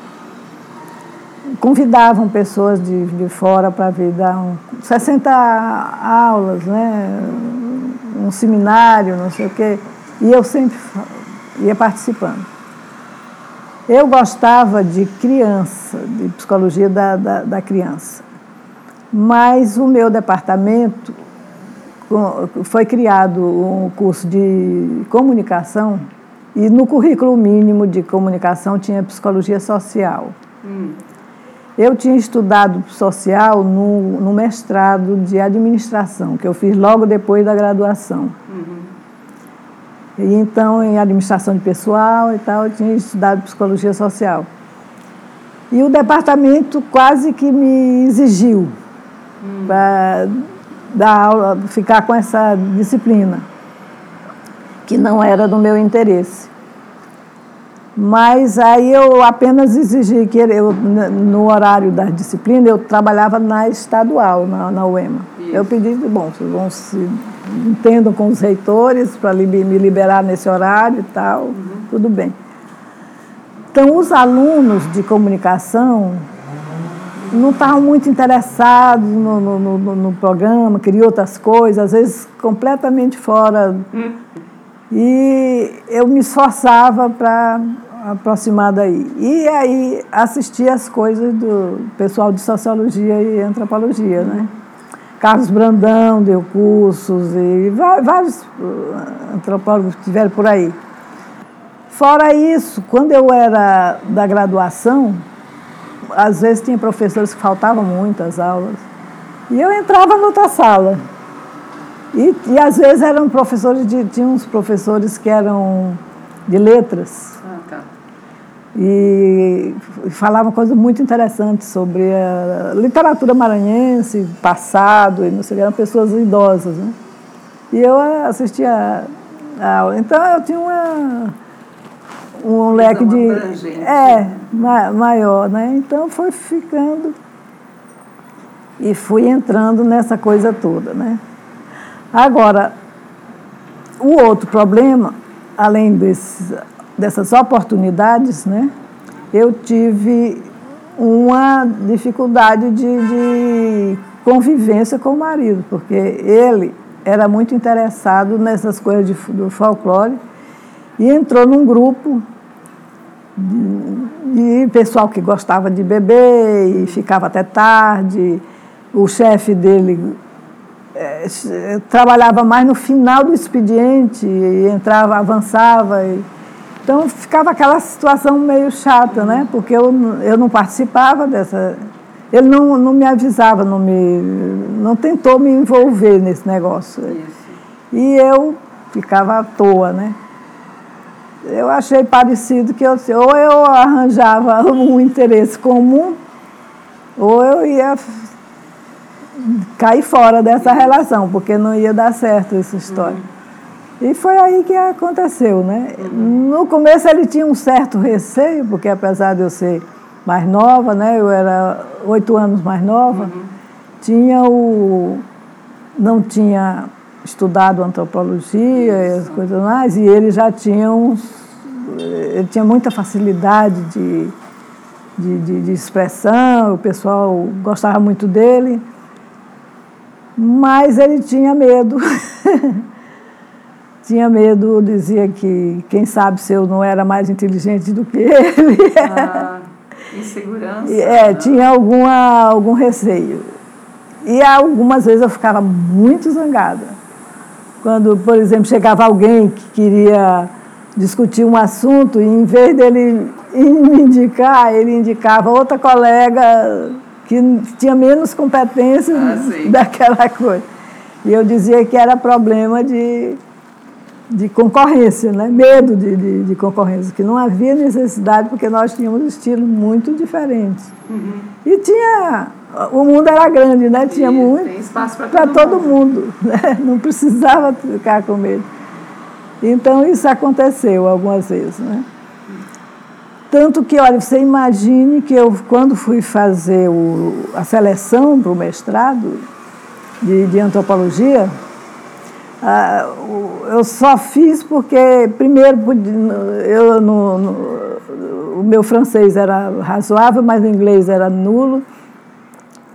convidavam pessoas de, de fora para vir dar um, 60 aulas, né? um seminário, não sei o quê. E eu sempre ia participando. Eu gostava de criança, de psicologia da, da, da criança. Mas o meu departamento foi criado um curso de comunicação e no currículo mínimo de comunicação tinha psicologia social. Hum. Eu tinha estudado social no, no, mestrado de administração, que eu fiz logo depois da graduação. Uhum. E então, em administração de pessoal e tal, eu tinha estudado psicologia social. E o departamento quase que me exigiu hum. para dar aula, ficar com essa disciplina, que não era do meu interesse. Mas aí eu apenas exigi que eu, no horário da disciplina, eu trabalhava na estadual, na, na UEMA. Isso. Eu pedi, bom, vocês vão se entendam com os reitores para me liberar nesse horário e tal, uhum. tudo bem. Então, os alunos de comunicação não estavam muito interessados no, no, no, no, programa, queriam outras coisas, às vezes completamente fora. Uhum. E eu me esforçava para aproximar daí. E aí assistia as coisas do pessoal de sociologia e antropologia, né? Carlos Brandão deu cursos e vários uh, antropólogos estiveram por aí. Fora isso, quando eu era da graduação, às vezes tinha professores que faltavam muitas aulas. E eu entrava noutra sala. E, e às vezes eram professores de. Tinha uns professores que eram de letras. E falavam coisas muito interessantes sobre a literatura maranhense, passado, e não sei, eram pessoas idosas. Né? E eu assistia a aula. Então eu tinha uma um leque de é ma maior, né? Então foi ficando e fui entrando nessa coisa toda, né? Agora o outro problema, além desses, dessas oportunidades, né? Eu tive uma dificuldade de, de convivência com o marido, porque ele era muito interessado nessas coisas de, do folclore e entrou num grupo de, de pessoal que gostava de beber e ficava até tarde. O chefe dele é, trabalhava mais no final do expediente, e entrava, avançava. E, então ficava aquela situação meio chata, né? Porque eu, eu não participava dessa. Ele não, não me avisava, não, me, não tentou me envolver nesse negócio. Isso. E eu ficava à toa, né? eu achei parecido que eu, ou eu arranjava um interesse comum, ou eu ia cair fora dessa relação, porque não ia dar certo essa história. Uhum. E foi aí que aconteceu, né? No começo ele tinha um certo receio, porque apesar de eu ser mais nova, né? Eu era oito anos mais nova, uhum. tinha o... não tinha estudado antropologia e as coisas mais, e ele já tinha uns, ele tinha muita facilidade de, de, de, de expressão, o pessoal gostava muito dele, mas ele tinha medo. tinha medo, dizia que quem sabe se eu não era mais inteligente do que ele. Ah, insegurança. É, tinha alguma, algum receio. E algumas vezes eu ficava muito zangada quando, por exemplo, chegava alguém que queria discutir um assunto e, em vez dele me indicar, ele indicava outra colega que tinha menos competência ah, daquela coisa. E eu dizia que era problema de, de concorrência, né? medo de, de, de concorrência, que não havia necessidade porque nós tínhamos estilos muito diferentes. Uhum. E tinha o mundo era grande, né? Tinha Isso, muito. Para todo, todo mundo. né? Não precisava ficar com medo. Então isso aconteceu algumas vezes, né? Tanto que, olha, você imagine que eu, quando fui fazer o, a seleção para o mestrado de, de antropologia, eu só fiz porque, primeiro, eu, no, no, o meu francês era razoável, mas o inglês era nulo.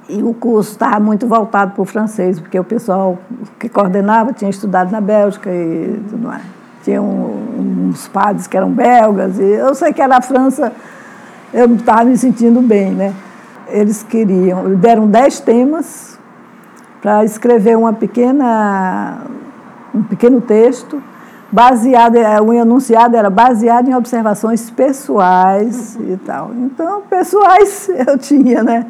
E o curso estava muito voltado para o francês, porque o pessoal que coordenava tinha estudado na Bélgica e tudo mais. Tinha um, uns padres que eram belgas, e eu sei que era a França, eu estava me sentindo bem, né? Eles queriam, deram dez temas para escrever uma pequena, um pequeno texto, baseado, é, o enunciado era baseado em observações pessoais e tal. Então, pessoais eu tinha, né?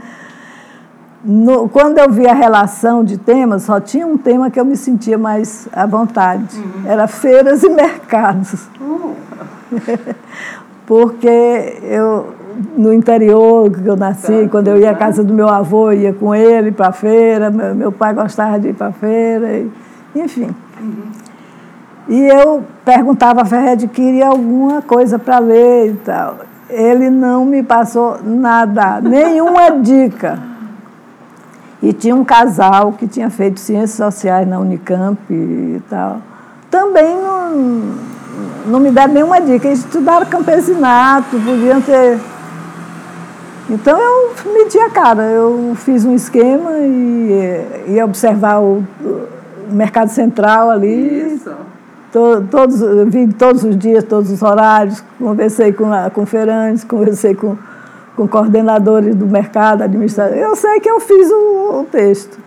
No, quando eu vi a relação de temas, só tinha um tema que eu me sentia mais à vontade. Uhum. Era feiras e mercados. Uhum. Porque eu, no interior que eu nasci, tá, quando eu ia à casa do meu avô, ia com ele para a feira, meu, meu, pai gostava de ir para a feira, e, enfim. Uhum. E eu perguntava a Ferred queria alguma coisa para ler e tal. Ele não me passou nada, nenhuma dica. E tinha um casal que tinha feito ciências sociais na Unicamp e tal. Também não, não me deram nenhuma dica. Eles estudaram campesinato, podiam ter. Então eu meti a cara, eu fiz um esquema e ia observar o, mercado central ali. Isso. To, todos, vi todos os dias, todos os horários, conversei com, com feirantes, conversei com com coordenadores do mercado, administrativo. Eu sei que eu fiz o, o texto.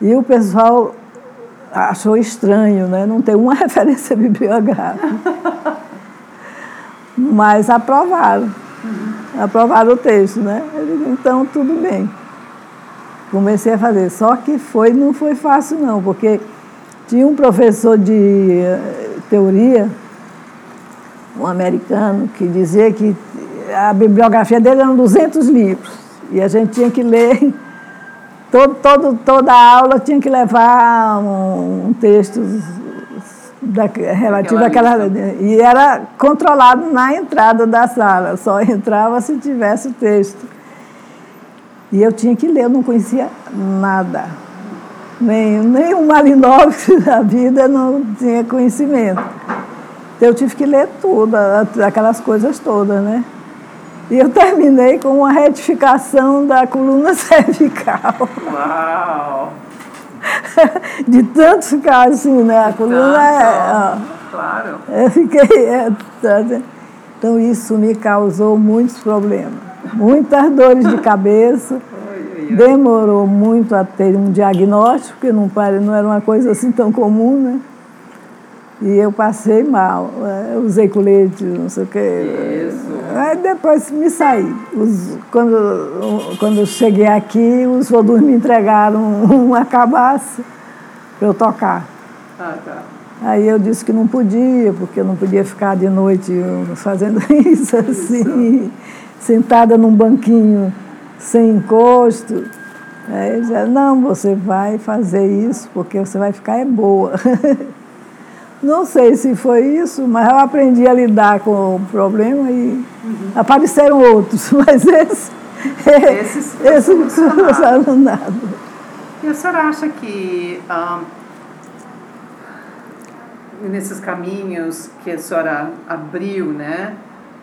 E o pessoal achou estranho, né? não ter uma referência bibliográfica. Mas aprovaram. Uhum. Aprovaram o texto, né? Digo, então tudo bem. Comecei a fazer. Só que foi, não foi fácil não, porque tinha um professor de eh, teoria, um americano, que dizia que a bibliografia dele eram 200 livros. E a gente tinha que ler, todo, todo, toda a aula tinha que levar um, um texto da, relativo àquela. E era controlado na entrada da sala, só entrava se tivesse o texto. E eu tinha que ler, eu não conhecia nada. Nem, nem o Malinowski da vida não tinha conhecimento. Então eu tive que ler tudo, aquelas coisas todas, né? E eu terminei com uma retificação da coluna cervical. Uau! De tanto ficar assim, né? A coluna é. claro. Eu fiquei. É, né? então isso me causou muitos problemas. Muitas dores de cabeça. Demorou muito a ter um diagnóstico, porque não, não era uma coisa assim tão comum, né? E eu passei mal, é, usei colete, não sei o quê. Isso. Aí depois me saí. Os, quando, quando eu cheguei aqui, os voodus me entregaram uma cabaça para eu tocar. Ah, tá. Aí eu disse que não podia, porque eu não podia ficar de noite fazendo isso assim, sentada num banquinho sem encosto. Aí ele disse, não, você vai fazer isso, porque você vai ficar é boa. Não sei se foi isso, mas eu aprendi a lidar com o problema e uhum. apareceram outros, mas esse, esses, esse não funcionaram nada. E a senhora acha que nesses caminhos que a senhora abriu, né,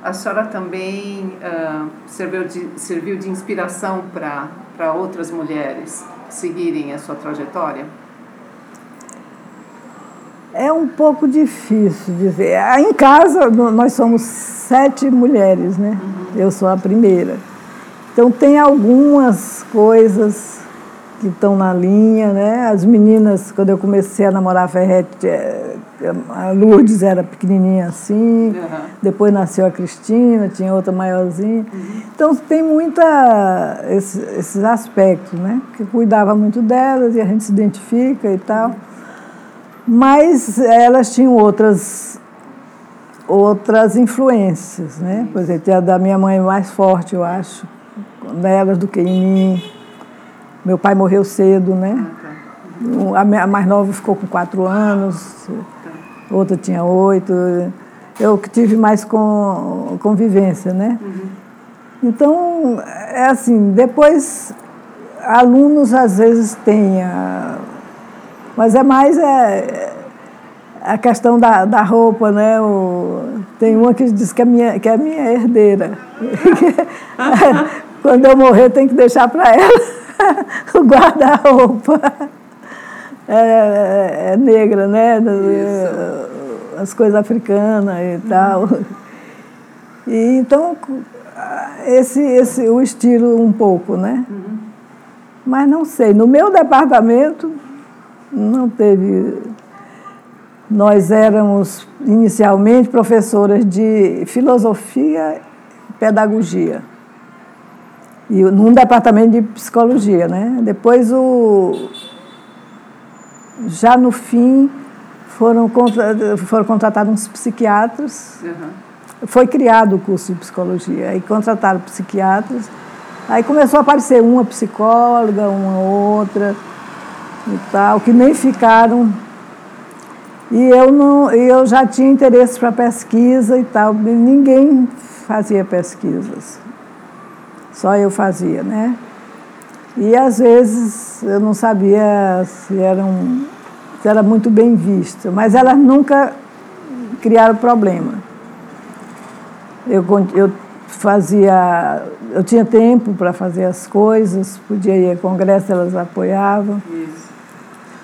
a senhora também uh, serviu, de, serviu de inspiração para outras mulheres seguirem a sua trajetória? É um pouco difícil dizer. Ah, em casa, nós somos sete mulheres, né? Uhum. Eu sou a primeira. Então, tem algumas coisas que estão na linha, né? As meninas, quando eu comecei a namorar a Ferrete, é, a Lourdes era pequenininha assim, uhum. depois nasceu a Cristina, tinha outra maiorzinha. Uhum. Então, tem muita esses, esses aspectos, né? Que cuidava muito delas e a gente se identifica e tal. Mas elas tinham outras outras influências, né? Por exemplo, a da minha mãe mais forte, eu acho, nelas do que em mim. Meu pai morreu cedo, né? A mais nova ficou com quatro anos, outra tinha oito. Eu que tive mais com, convivência, né? Então, é assim, depois, alunos às vezes têm mas é mais é, a questão da, da roupa, né? O, tem uma que diz que é minha, que é minha herdeira. Quando eu morrer, tem que deixar para ela o guarda-roupa. É, é, negra, né? Isso. As coisas africanas e tal. E, então, esse, esse, o estilo um pouco, né? Uhum. Mas não sei, no meu departamento não teve. Nós éramos inicialmente professoras de filosofia e pedagogia. E num departamento de psicologia, né? Depois o já no fim foram, contra, foram contratados uns psiquiatras. Uhum. Foi criado o curso de psicologia. Aí contrataram psiquiatras. Aí começou a aparecer uma psicóloga, uma outra e tal, que nem ficaram. E eu, não, eu já tinha interesse para pesquisa e tal, ninguém fazia pesquisas, só eu fazia, né? E às vezes eu não sabia se, eram, se era muito bem visto, mas elas nunca criaram problema. Eu, eu fazia, eu tinha tempo para fazer as coisas, podia ir a congresso, elas apoiavam. Isso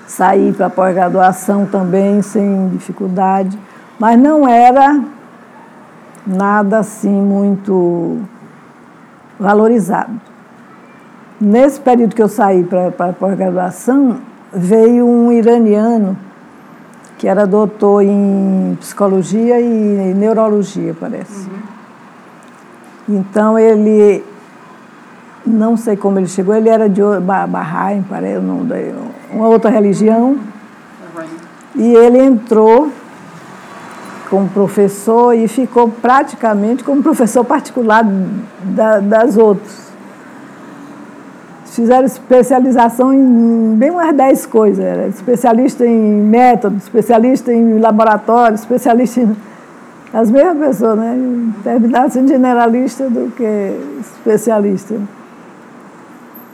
saí para pós-graduação também sem dificuldade, mas não era nada assim muito valorizado. Nesse período que eu saí para pós-graduação, veio um iraniano, que era doutor em psicologia e neurologia, parece. Uhum. Então ele, não sei como ele chegou, ele era de Bahá'í, parece, não, uma outra religião. E ele entrou como professor e ficou praticamente como professor particular da, das outras. Fizeram especialização em bem umas 10 coisas. Era especialista em método, especialista em laboratório, especialista em. As mesmas pessoas, né? Terminaram sendo generalista do que especialista.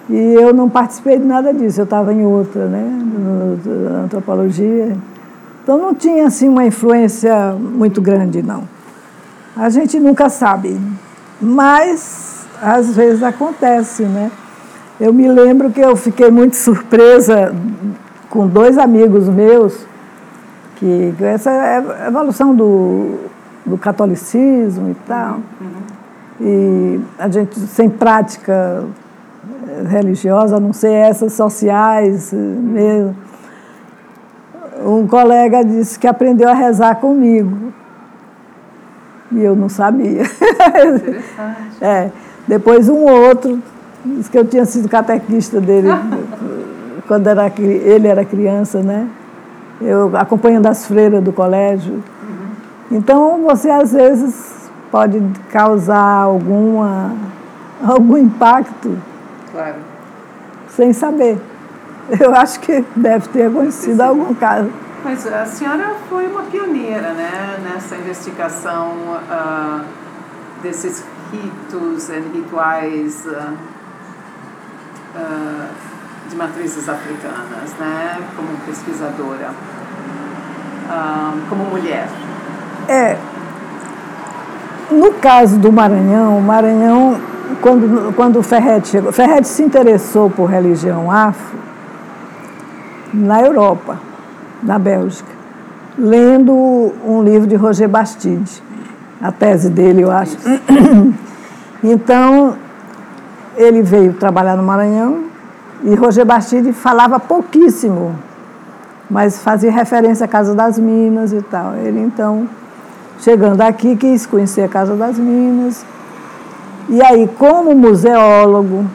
E eu não participei de nada disso, eu estava em outra, né? Na antropologia. Então não tinha assim uma influência muito grande, não. A gente nunca sabe, mas às vezes acontece, né? Eu me lembro que eu fiquei muito surpresa com dois amigos meus, que essa é a evolução do, do catolicismo e tal. Uhum. E a gente sem prática religiosa, a não ser essas sociais mesmo um colega disse que aprendeu a rezar comigo. E eu não sabia. Interessante. É. Depois um outro, disse que eu tinha sido catequista dele quando era, ele era criança, né? Eu acompanhando as freiras do colégio. Uhum. Então você às vezes pode causar alguma, algum impacto. Claro. Sem saber. Eu acho que deve ter acontecido Sim. algum caso. Mas a senhora foi uma pioneira né, nessa investigação uh, desses ritos e rituais uh, uh, de matrizes africanas, né, como pesquisadora, como mulher. É. No caso do Maranhão, o Maranhão, quando, quando o Ferret chegou, Ferret se interessou por religião afro na Europa, na Bélgica, lendo um livro de Roger Bastide, a tese dele, eu acho. Então, ele veio trabalhar no Maranhão e Roger Bastide falava pouquíssimo, mas fazia referência à Casa das Minas e tal. Ele, então, chegando aqui, quis conhecer a Casa das Minas. E aí, como museólogo,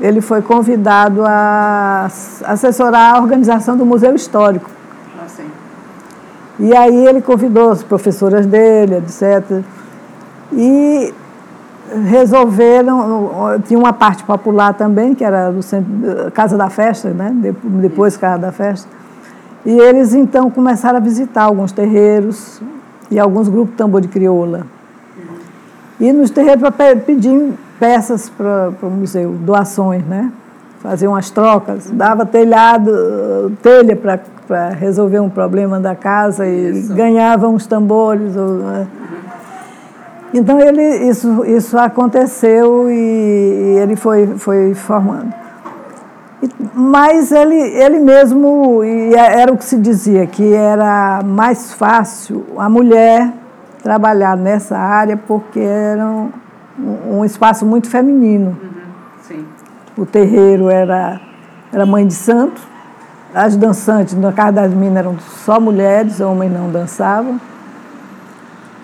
ele foi convidado a assessorar a organização do Museu Histórico. Ah, sim. E aí ele convidou as professoras dele, etc. E resolveram, tinha uma parte popular também, que era do centro, Casa da Festa, né? depois Casa da Festa. E eles então começaram a visitar alguns terreiros e alguns grupos de tambor de crioula. E nos terreiros para pedir peças para o museu, doações, né? Fazia umas trocas, dava telhado, telha para resolver um problema da casa e isso. ganhava uns tambores. Ou, né? Então ele, isso, isso aconteceu e, e ele foi, foi formando. Mas ele, ele mesmo, e era o que se dizia, que era mais fácil a mulher trabalhar nessa área porque eram um espaço muito feminino. Uhum, o terreiro era, era mãe de santo, as dançantes na casa das minas eram só mulheres, homens não dançavam.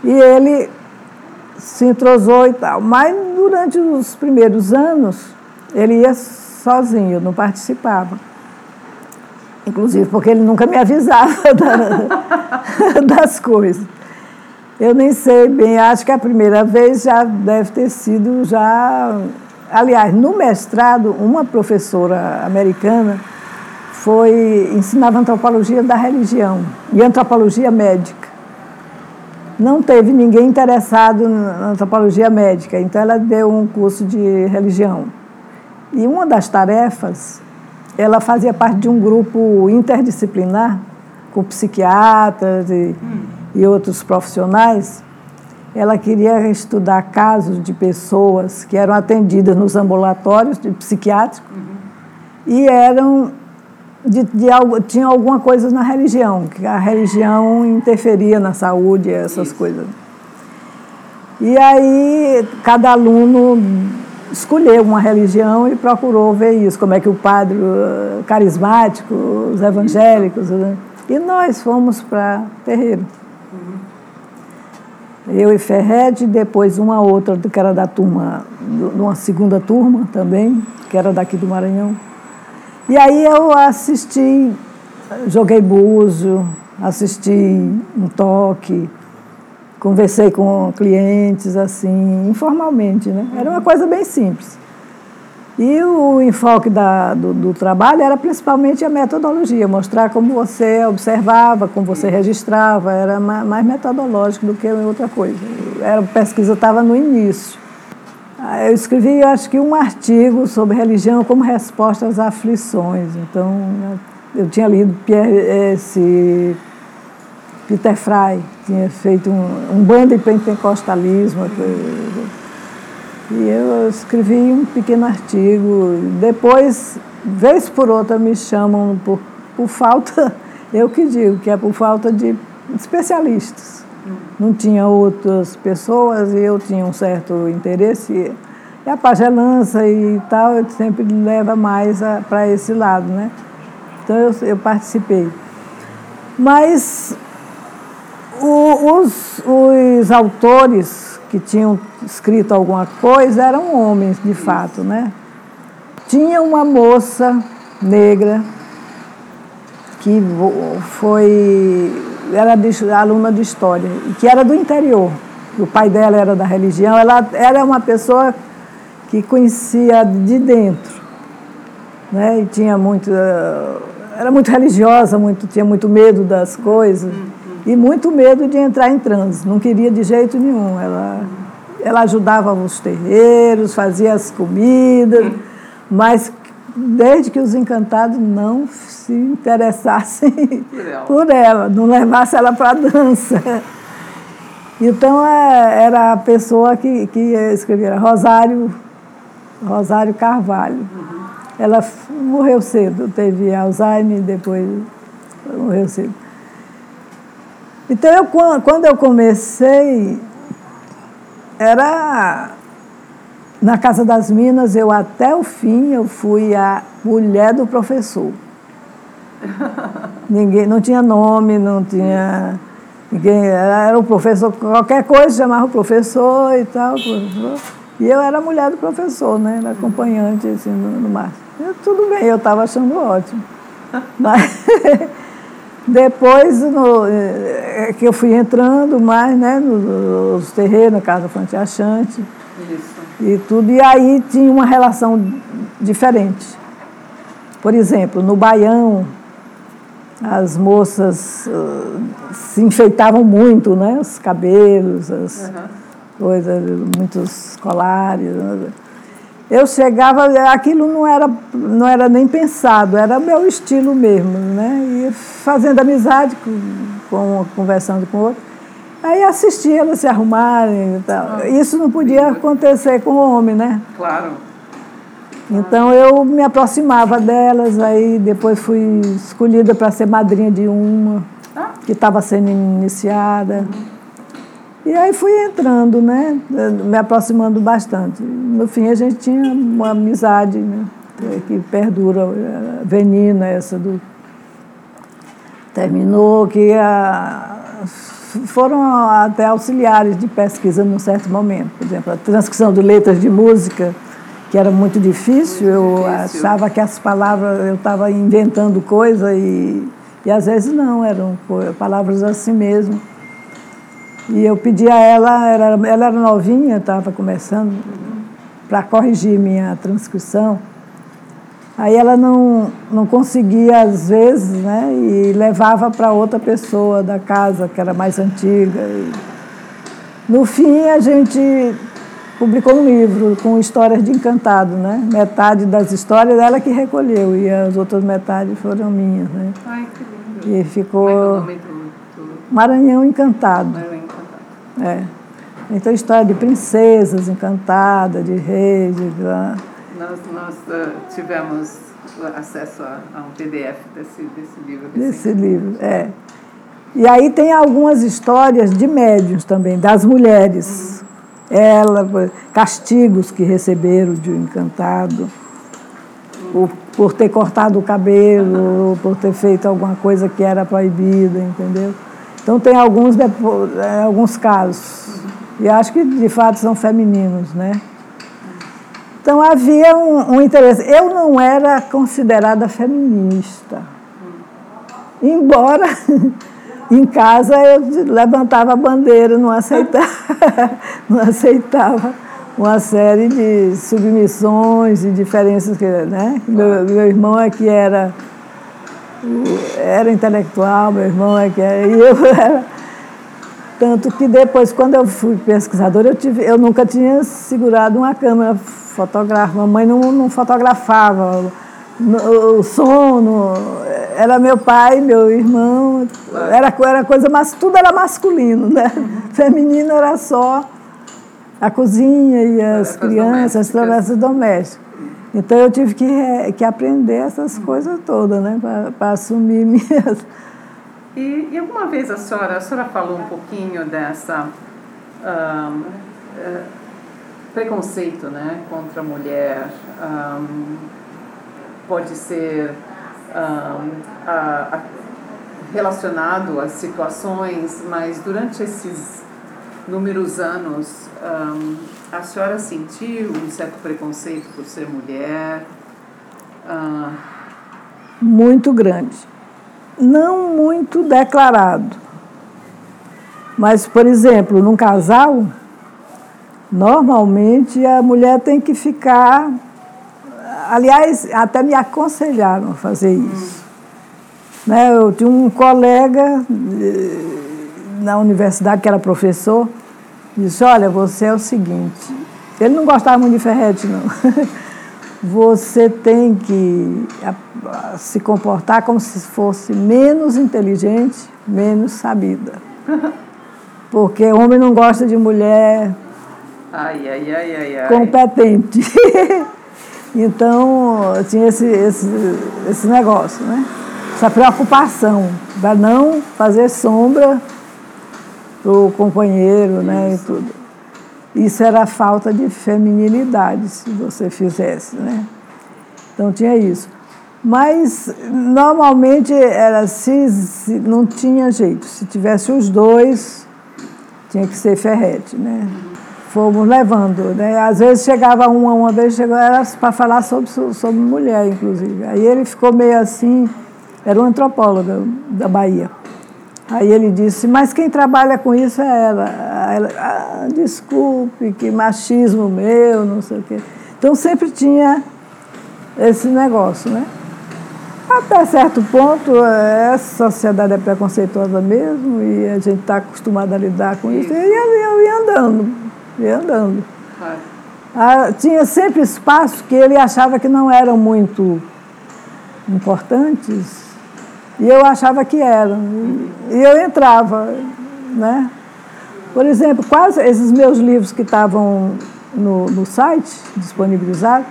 E ele se entrosou e tal. Mas durante os primeiros anos, ele ia sozinho, não participava. Inclusive porque ele nunca me avisava da, das coisas. Eu nem sei bem, acho que a primeira vez já deve ter sido já. Aliás, no mestrado, uma professora americana foi ensinava antropologia da religião e antropologia médica. Não teve ninguém interessado na antropologia médica, então ela deu um curso de religião. E uma das tarefas, ela fazia parte de um grupo interdisciplinar com psiquiatras e hum e outros profissionais, ela queria estudar casos de pessoas que eram atendidas nos ambulatórios de psiquiátricos uhum. e eram de, de algo, tinha alguma coisa na religião, que a religião interferia na saúde, essas Isso. coisas. E aí cada aluno escolheu uma religião e procurou ver isso, como é que o padre carismático, os evangélicos, né? E nós fomos para terreiro. Eu e Ferrete, depois uma outra que era da turma, de uma segunda turma também, que era daqui do Maranhão. E aí eu assisti, joguei búzio, assisti um toque, conversei com clientes assim, informalmente, né? Era uma coisa bem simples. E o enfoque da, do, do, trabalho era principalmente a metodologia, mostrar como você observava, como você registrava, era mais metodológico do que outra coisa. Era, a pesquisa estava no início. Eu escrevi, acho que, um artigo sobre religião como resposta às aflições. Então, eu tinha lido Pierre, esse Peter Fry, tinha feito um, um bando de pentecostalismo. E eu escrevi um pequeno artigo. Depois, vez por outra, me chamam por, por falta, eu que digo, que é por falta de especialistas. Não tinha outras pessoas e eu tinha um certo interesse. E a pagelança e tal, sempre leva mais para esse lado, né? Então eu, eu participei. Mas o, os, os autores que tinham escrito alguma coisa eram homens, de fato, né? Tinha uma moça negra que foi era de, aluna de história que era do interior. O pai dela era da religião. Ela era uma pessoa que conhecia de dentro, né? E tinha muito era muito religiosa, muito tinha muito medo das coisas e muito medo de entrar em transe. Não queria de jeito nenhum. Ela, ela ajudava os terreiros, fazia as comidas, mas desde que os encantados não se interessassem por ela, não levasse ela para a dança. Então é, era a pessoa que, que escrevia Rosário, Rosário Carvalho. Uhum. Ela morreu cedo, teve Alzheimer, depois morreu cedo. Então, eu, quando eu comecei, era na Casa das Minas, eu até o fim, eu fui a mulher do professor. Ninguém, não tinha nome, não tinha. Ninguém, era o professor, qualquer coisa chamava o professor e tal. Professor. E eu era a mulher do professor, né? Era acompanhante assim, no, no mar. tudo bem, eu estava achando ótimo. Mas depois no, é, que eu fui entrando mais né, nos terreiros, na Casa Fonte Achante Isso. E tudo, e aí tinha uma relação diferente. Por exemplo, no Baião, as moças uh, se enfeitavam muito, né? Os cabelos, as uhum. coisas, muitos colares. Né? eu chegava, aquilo não era, não era nem pensado, era meu estilo mesmo, né? E fazendo amizade, com, com conversando com outro. Aí assistia elas se arrumarem e tal. Ah, Isso não podia acontecer com o homem, né? Claro. Então eu me aproximava delas, aí depois fui escolhida para ser madrinha de uma ah. que estava sendo iniciada. Uhum. E aí fui entrando, né? Me aproximando bastante. No fim a gente tinha uma amizade, né? Que perdura, venina essa do. Terminou que a... foram até auxiliares de pesquisa num certo momento. Por exemplo, a transcrição de letras de música, que era muito difícil, muito eu difícil. achava que as palavras, eu estava inventando coisa e, e às vezes não, eram palavras assim mesmo. E eu pedi a ela, ela, ela era novinha, estava começando, para corrigir minha transcrição. Aí ela não, não conseguia, às vezes, né, e levava para outra pessoa da casa, que era mais antiga. No fim, a gente publicou um livro com histórias de encantado, né? Metade das histórias ela que recolheu e as outras metades foram minhas, né? Ai, que lindo. E ficou é Maranhão Encantado. Maranhão é. Então, história de princesas encantadas, de reis. De... Nós, nós uh, tivemos acesso a, a, um PDF desse, desse livro. Desse livro, é. E aí tem algumas histórias de médios também, das mulheres. Uhum. Ela, castigos que receberam de um encantado. Uhum. O por ter cortado o cabelo, por ter feito alguma coisa que era proibida, entendeu? Então tem alguns, é, alguns casos. E acho que de fato são femininos, né? Então havia um, um interesse. Eu não era considerada feminista. Embora em casa eu levantava a bandeira, não aceitava, não aceitava uma série de submissões e diferenças que, né? Meu, meu irmão é que era era intelectual, meu irmão é que era, e eu era tanto que depois quando eu fui pesquisadora eu tive eu nunca tinha segurado uma câmera fotográfica, mamãe não, não fotografava o sono era meu pai, meu irmão, era, era coisa, mas tudo era masculino, né? Feminino era só a cozinha e as crianças, as travessas domésticas. Então eu tive que, que aprender essas coisas todas, né? Para assumir minhas. E, e, alguma vez a senhora, a senhora falou um pouquinho dessa um, uh, preconceito né, contra a mulher. Um, pode ser um, a, a, relacionado às situações, mas durante esses inúmeros anos, um, a senhora sentiu um certo preconceito por ser mulher? Uh... Muito grande. Não muito declarado. Mas, por exemplo, num casal, normalmente a mulher tem que ficar. Aliás, até me aconselharam a fazer isso. Hum. Né, eu tinha um colega eh, na universidade, que era professor, disse, olha, você é o seguinte, ele não gostava muito de Ferrete, não. Você tem que se comportar como se fosse menos inteligente, menos sabida. Porque homem não gosta de mulher ai, ai, ai, ai, competente. então, tinha esse, esse, esse negócio, né? Essa preocupação para não fazer sombra para o companheiro, né, e tudo. Isso era falta de feminilidade, se você fizesse, né? Então tinha isso. Mas normalmente era se, se não tinha jeito. Se tivesse os dois, tinha que ser ferrete, né? Fomos levando, né? Às vezes chegava uma, uma vez chegou, era para falar sobre, sobre mulher, inclusive. Aí ele ficou meio assim, era um antropólogo da Bahia. Aí ele disse, mas quem trabalha com isso é ela. ela ah, desculpe, que machismo meu, não sei o quê. Então sempre tinha esse negócio, né? Até certo ponto, essa sociedade é preconceituosa mesmo e a gente está acostumado a lidar com isso. E eu ia andando, ia andando. Ah, tinha sempre espaços que ele achava que não eram muito importantes e eu achava que eram. E eu entrava, né? Por exemplo, quase esses meus livros que estavam no, no site, disponibilizados,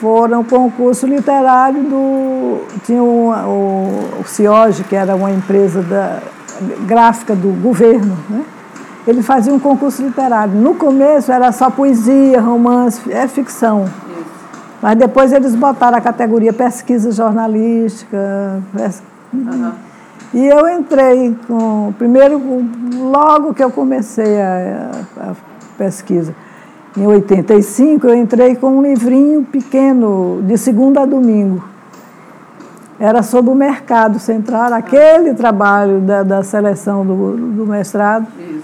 foram concurso literário do. Tinha um, o, o CIOG, que era uma empresa da, gráfica do governo, né? Ele fazia um concurso literário. No começo era só poesia, romance, é ficção. Mas depois eles botaram a categoria pesquisa jornalística. Pes... Uhum. E eu entrei com. Primeiro, logo que eu comecei a, a, pesquisa, em 85, eu entrei com um livrinho pequeno, de segunda a domingo. Era sobre o mercado central, aquele trabalho da, da seleção do, do mestrado. Isso.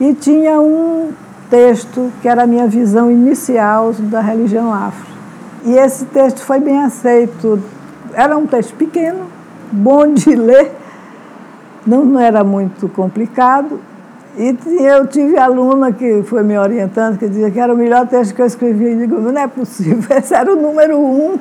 E tinha um texto que era a minha visão inicial da religião afro. E esse texto foi bem aceito. Era um texto pequeno, bom de ler, não, não era muito complicado. E eu tive aluna que foi me orientando, que dizia que era o melhor texto que eu escrevi. E digo, não é possível, esse era o número um.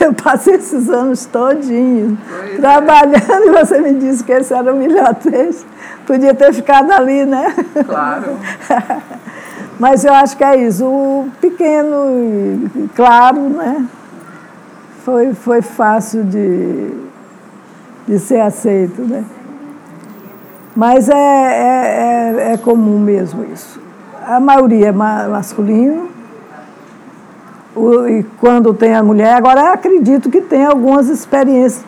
Eu passei esses anos todinhos pois é. trabalhando é. e você me disse que esse era o melhor texto. Podia ter ficado ali, né? Claro. Mas eu acho que é isso. O pequeno e claro, né? Foi, foi fácil de, de ser aceito, né? Mas é, é, é, é comum mesmo isso. A maioria é ma masculino e quando tem a mulher, agora acredito que tem algumas experiências.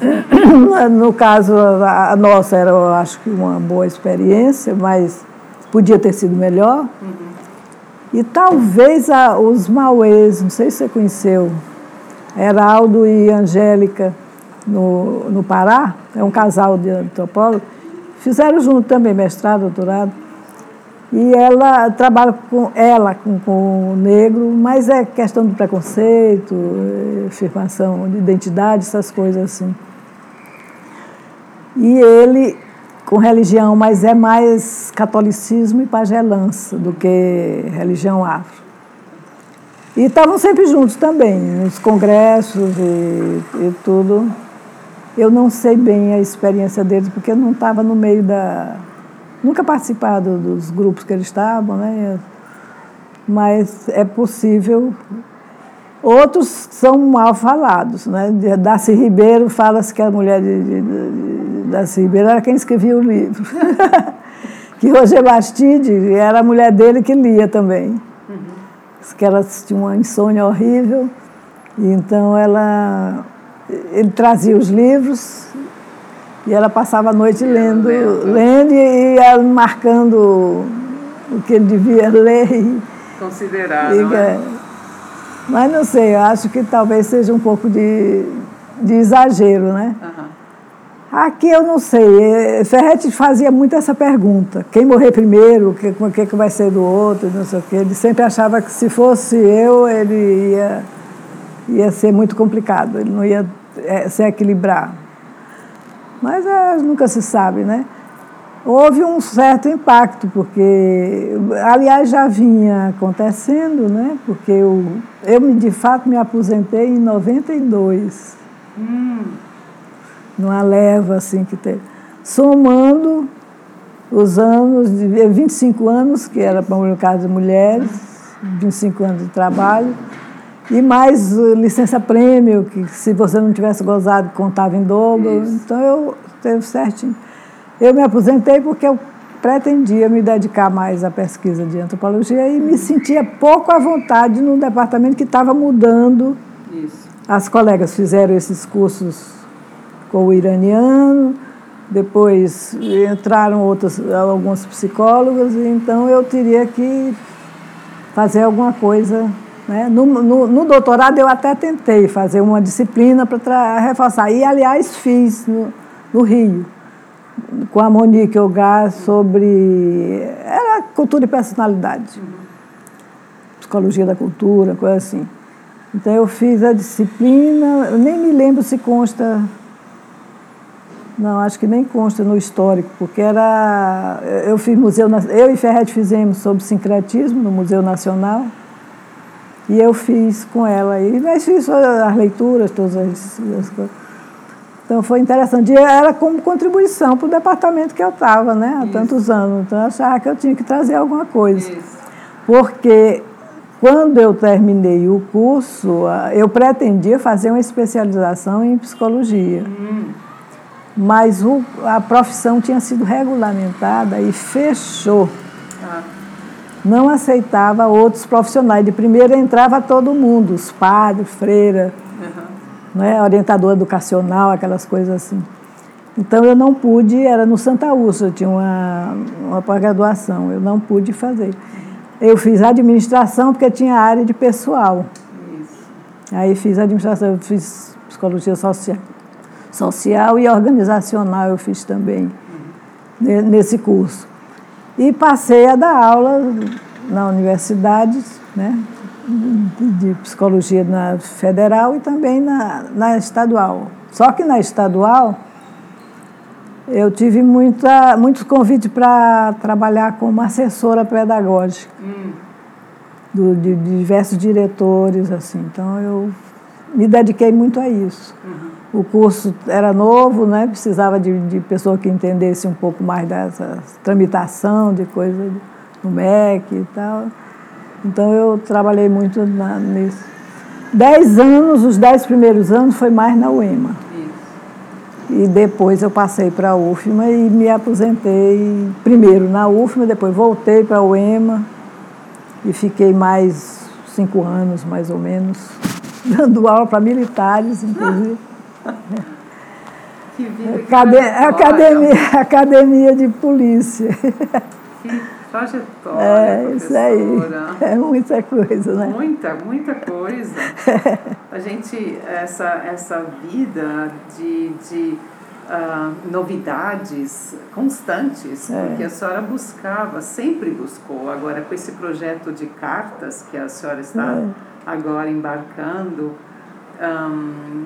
No caso, a nossa era, eu acho que uma boa experiência, mas podia ter sido melhor. Uhum. E talvez a, os Mauês, não sei se você conheceu, Heraldo e Angélica, no, no Pará, é um casal de antropólogos, fizeram junto também mestrado, doutorado. E ela trabalha com ela, com, com o negro, mas é questão do preconceito, afirmação de identidade, essas coisas assim. E ele com religião, mas é mais catolicismo e pagelança do que religião afro. E estavam sempre juntos também, nos congressos e, e tudo. Eu não sei bem a experiência deles, porque eu não estava no meio da, nunca participado dos grupos que eles estavam, né? mas é possível. Outros são mal falados. Né? Darcy Ribeiro fala-se que a mulher de, de, de Darcy Ribeiro era quem escrevia o livro. que Roger Bastide era a mulher dele que lia também. Uhum. Que ela tinha uma insônia horrível. E então ela, ele trazia os livros e ela passava a noite lendo, lendo e ia marcando o que ele devia ler. Considerar, e, é. Mas não sei, eu acho que talvez seja um pouco de, de exagero, né? Uhum. Aqui eu não sei. É, Ferretti fazia muito essa pergunta: quem morrer primeiro, o que, o que vai ser do outro, não sei o quê. Ele sempre achava que se fosse eu, ele ia, ia ser muito complicado, ele não ia é, se equilibrar. Mas é, nunca se sabe, né? Houve um certo impacto, porque, aliás, já vinha acontecendo, né? Porque eu, eu de fato me aposentei em 92. Hum. Numa leva assim que teve. Somando os anos, de 25 anos, que era para o caso de mulheres, 25 anos de trabalho, e mais licença prêmio, que se você não tivesse gozado, contava em dobro. Isso. Então eu teve certinho. Eu me aposentei porque eu pretendia me dedicar mais à pesquisa de antropologia e me sentia pouco à vontade num departamento que estava mudando. Isso. As colegas fizeram esses cursos com o iraniano, depois entraram outras, alguns psicólogos, então eu teria que fazer alguma coisa né? No, no, no, doutorado eu até tentei fazer uma disciplina para reforçar. E, aliás, fiz no, no, Rio, com a Monique Ogar, sobre. Era cultura e personalidade. Psicologia da cultura, coisa assim. Então eu fiz a disciplina, eu nem me lembro se consta. Não, acho que nem consta no histórico, porque era. Eu fiz museu. Eu e Ferret fizemos sobre sincretismo no Museu Nacional. E eu fiz com ela. E mas fiz as leituras, todas as, as coisas. Então foi interessante. E era como contribuição para o departamento que eu estava, né? Há Isso. tantos anos. Então eu achava que eu tinha que trazer alguma coisa. Isso. Porque quando eu terminei o curso, eu pretendia fazer uma especialização em psicologia. Hum. Mas o, a profissão tinha sido regulamentada e fechou. Ah não aceitava outros profissionais. De primeira entrava todo mundo, os padres, freira, uhum. né, orientador educacional, aquelas coisas assim. Então eu não pude, era no Santa Úrsula, tinha uma, uma pós-graduação, eu não pude fazer. Eu fiz administração porque tinha área de pessoal. Isso. Aí fiz administração, eu fiz psicologia social, social e organizacional eu fiz também uhum. nesse curso. E passei a dar aula na universidade, né, de psicologia na federal e também na, na estadual. Só que na estadual eu tive muita, muitos convites para trabalhar como assessora pedagógica hum. do, de, de, diversos diretores, assim. Então eu me dediquei muito a isso. Uhum o curso era novo, né? precisava de, de pessoa que entendesse um pouco mais dessa tramitação de coisa no MEC e tal. Então eu trabalhei muito na, nisso. Dez anos, os dez primeiros anos foi mais na UEMA. E depois eu passei para a UFMA e me aposentei primeiro na UFMA, depois voltei para a UEMA e fiquei mais cinco anos, mais ou menos, dando aula para militares, inclusive. Que vida, Acade academia, academia de polícia. Que trajetória, É, isso aí. professora. É muita coisa, né? Muita, muita coisa. A gente, essa, essa vida de, de ah, novidades constantes, É. porque a senhora buscava, sempre buscou. Agora, com esse projeto de cartas que a senhora está É. agora embarcando, ahm,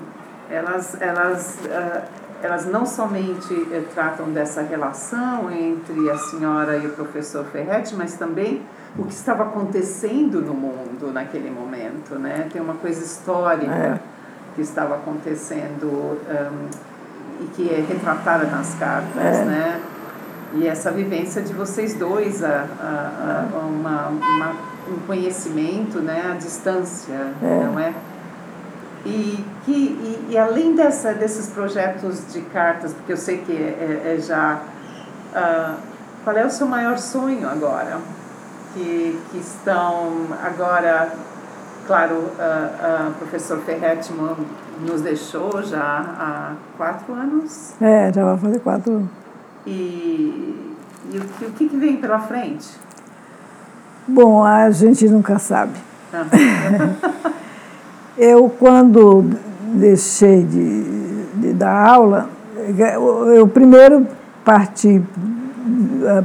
elas, elas, ah, elas não somente eh, tratam dessa relação entre a senhora e o professor Ferretti, mas também o que estava acontecendo no mundo naquele momento, né? Tem uma coisa histórica É. que estava acontecendo ahm, e que é retratada nas cartas, É. né? E essa vivência de vocês dois, a, a, a- uma, uma- um conhecimento, né? À distância, É. não é? E, que, e, e além dessa, desses projetos de cartas, porque eu sei que é, é- é já. ah, qual é o seu maior sonho agora? Que, que estão agora. Claro, o professor Ferretti nos deixou já há quatro anos. É, já vai fazer quatro anos. E, e o, que, o que vem pela frente? Bom, a gente nunca sabe. Ah, Eu, quando deixei de, de dar aula, eu, eu primeiro parti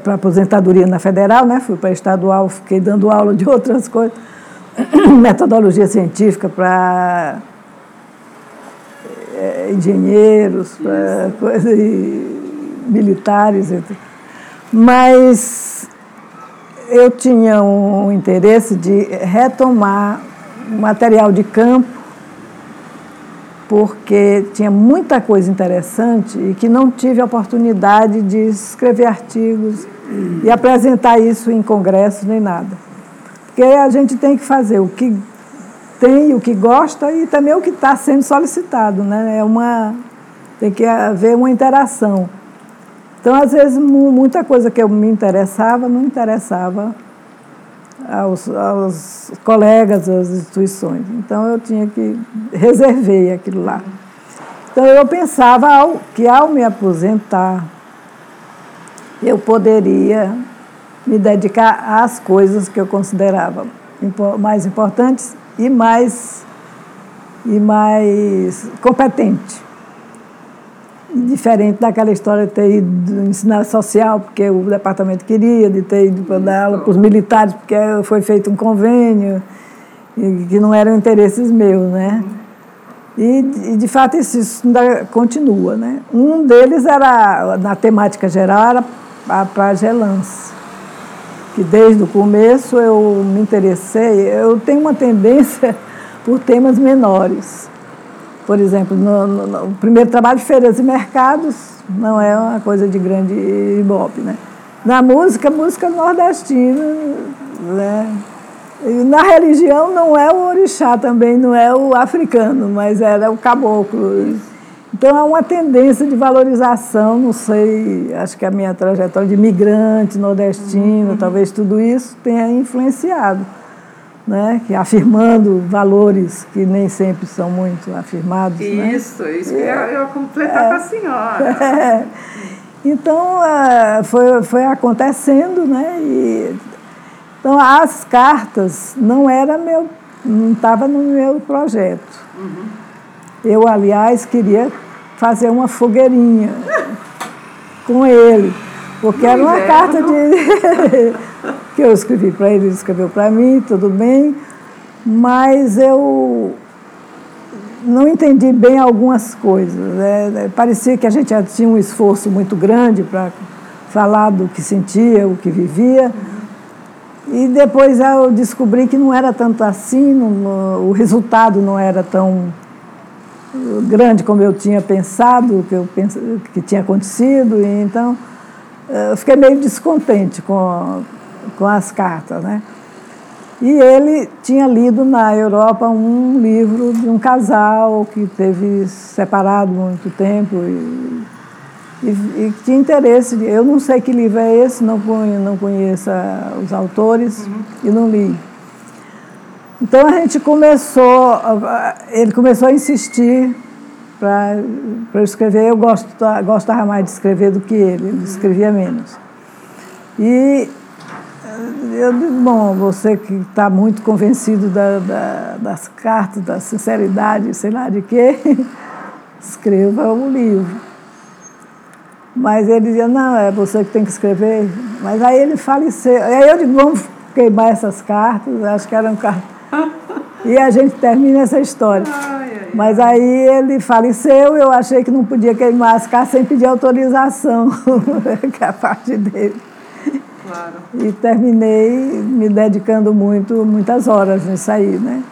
para aposentadoria na federal, né? fui para estadual, fiquei dando aula de outras coisas, metodologia científica para eh, engenheiros, para coisa, e militares. etc. Mas eu tinha um interesse de retomar material de campo, porque tinha muita coisa interessante e que não tive a oportunidade de escrever artigos e apresentar isso em congresso nem nada. Porque a gente tem que fazer o que tem, o que gosta e também o que está sendo solicitado. Né? É uma, tem que haver uma interação. Então, às vezes, mu- muita coisa que eu me interessava não interessava aos, aos colegas, às instituições. Então, eu tinha que reservei aquilo lá. Então, eu pensava que, ao me aposentar, eu poderia me dedicar às coisas que eu considerava mais importantes e mais, e mais competente. Diferente daquela história de ter ido ensinar social, porque o departamento queria, de ter ido para dar aula para os militares, porque foi feito um convênio, que não eram interesses meus, né? E, de- fato, isso, ainda continua, né? Um deles era, na temática geral, era a pragelance, que desde o começo eu me interessei. Eu tenho uma tendência por temas menores. Por exemplo, no, no- no primeiro trabalho de feiras e mercados não é uma coisa de grande ibope, né? Na música, música nordestina, né? Na religião não é o orixá também, não é o africano, mas era o caboclo. Então há uma tendência de valorização, não sei, acho que a minha trajetória de migrante nordestino, talvez tudo isso tenha influenciado né? que afirmando valores que nem sempre são muito afirmados. né? Isso, isso que eu ia completar com a senhora. É. Então, foi, foi acontecendo, né? E, então, as cartas não era meu, não estava no meu projeto. Eu, aliás, queria fazer uma fogueirinha com ele, porque era uma inverno. carta de que eu escrevi para ele, ele escreveu para mim, tudo bem, mas eu não entendi bem algumas coisas. né? Parecia que a gente tinha um esforço muito grande para falar do que sentia, o que vivia. E depois eu descobri que não era tanto assim, não- o resultado não era tão grande como eu tinha pensado, que, eu pens, que tinha acontecido. E então, eh, eu fiquei meio descontente com, com as cartas. Né? E ele tinha lido na Europa um livro de um casal que teve separado muito tempo e, e, e tinha interesse. De, eu não sei que livro é esse, não, não conheço os autores e não li. Então a gente começou, ele começou a insistir para eu escrever. Eu gosto, gostava mais de escrever do que ele, ele escrevia menos. E eu digo, bom, você que está muito convencido da, da, das cartas, da sinceridade, sei lá de quê, escreva o um livro. Mas ele dizia, não, é você que tem que escrever. Mas aí ele faleceu. Aí eu digo, vamos queimar essas cartas, acho que eram cartas. E a gente termina essa história. Mas aí ele faleceu, eu achei que não podia queimar as cartas sem pedir autorização, que é a parte dele. Claro. E terminei me dedicando muito, muitas horas nisso aí, né?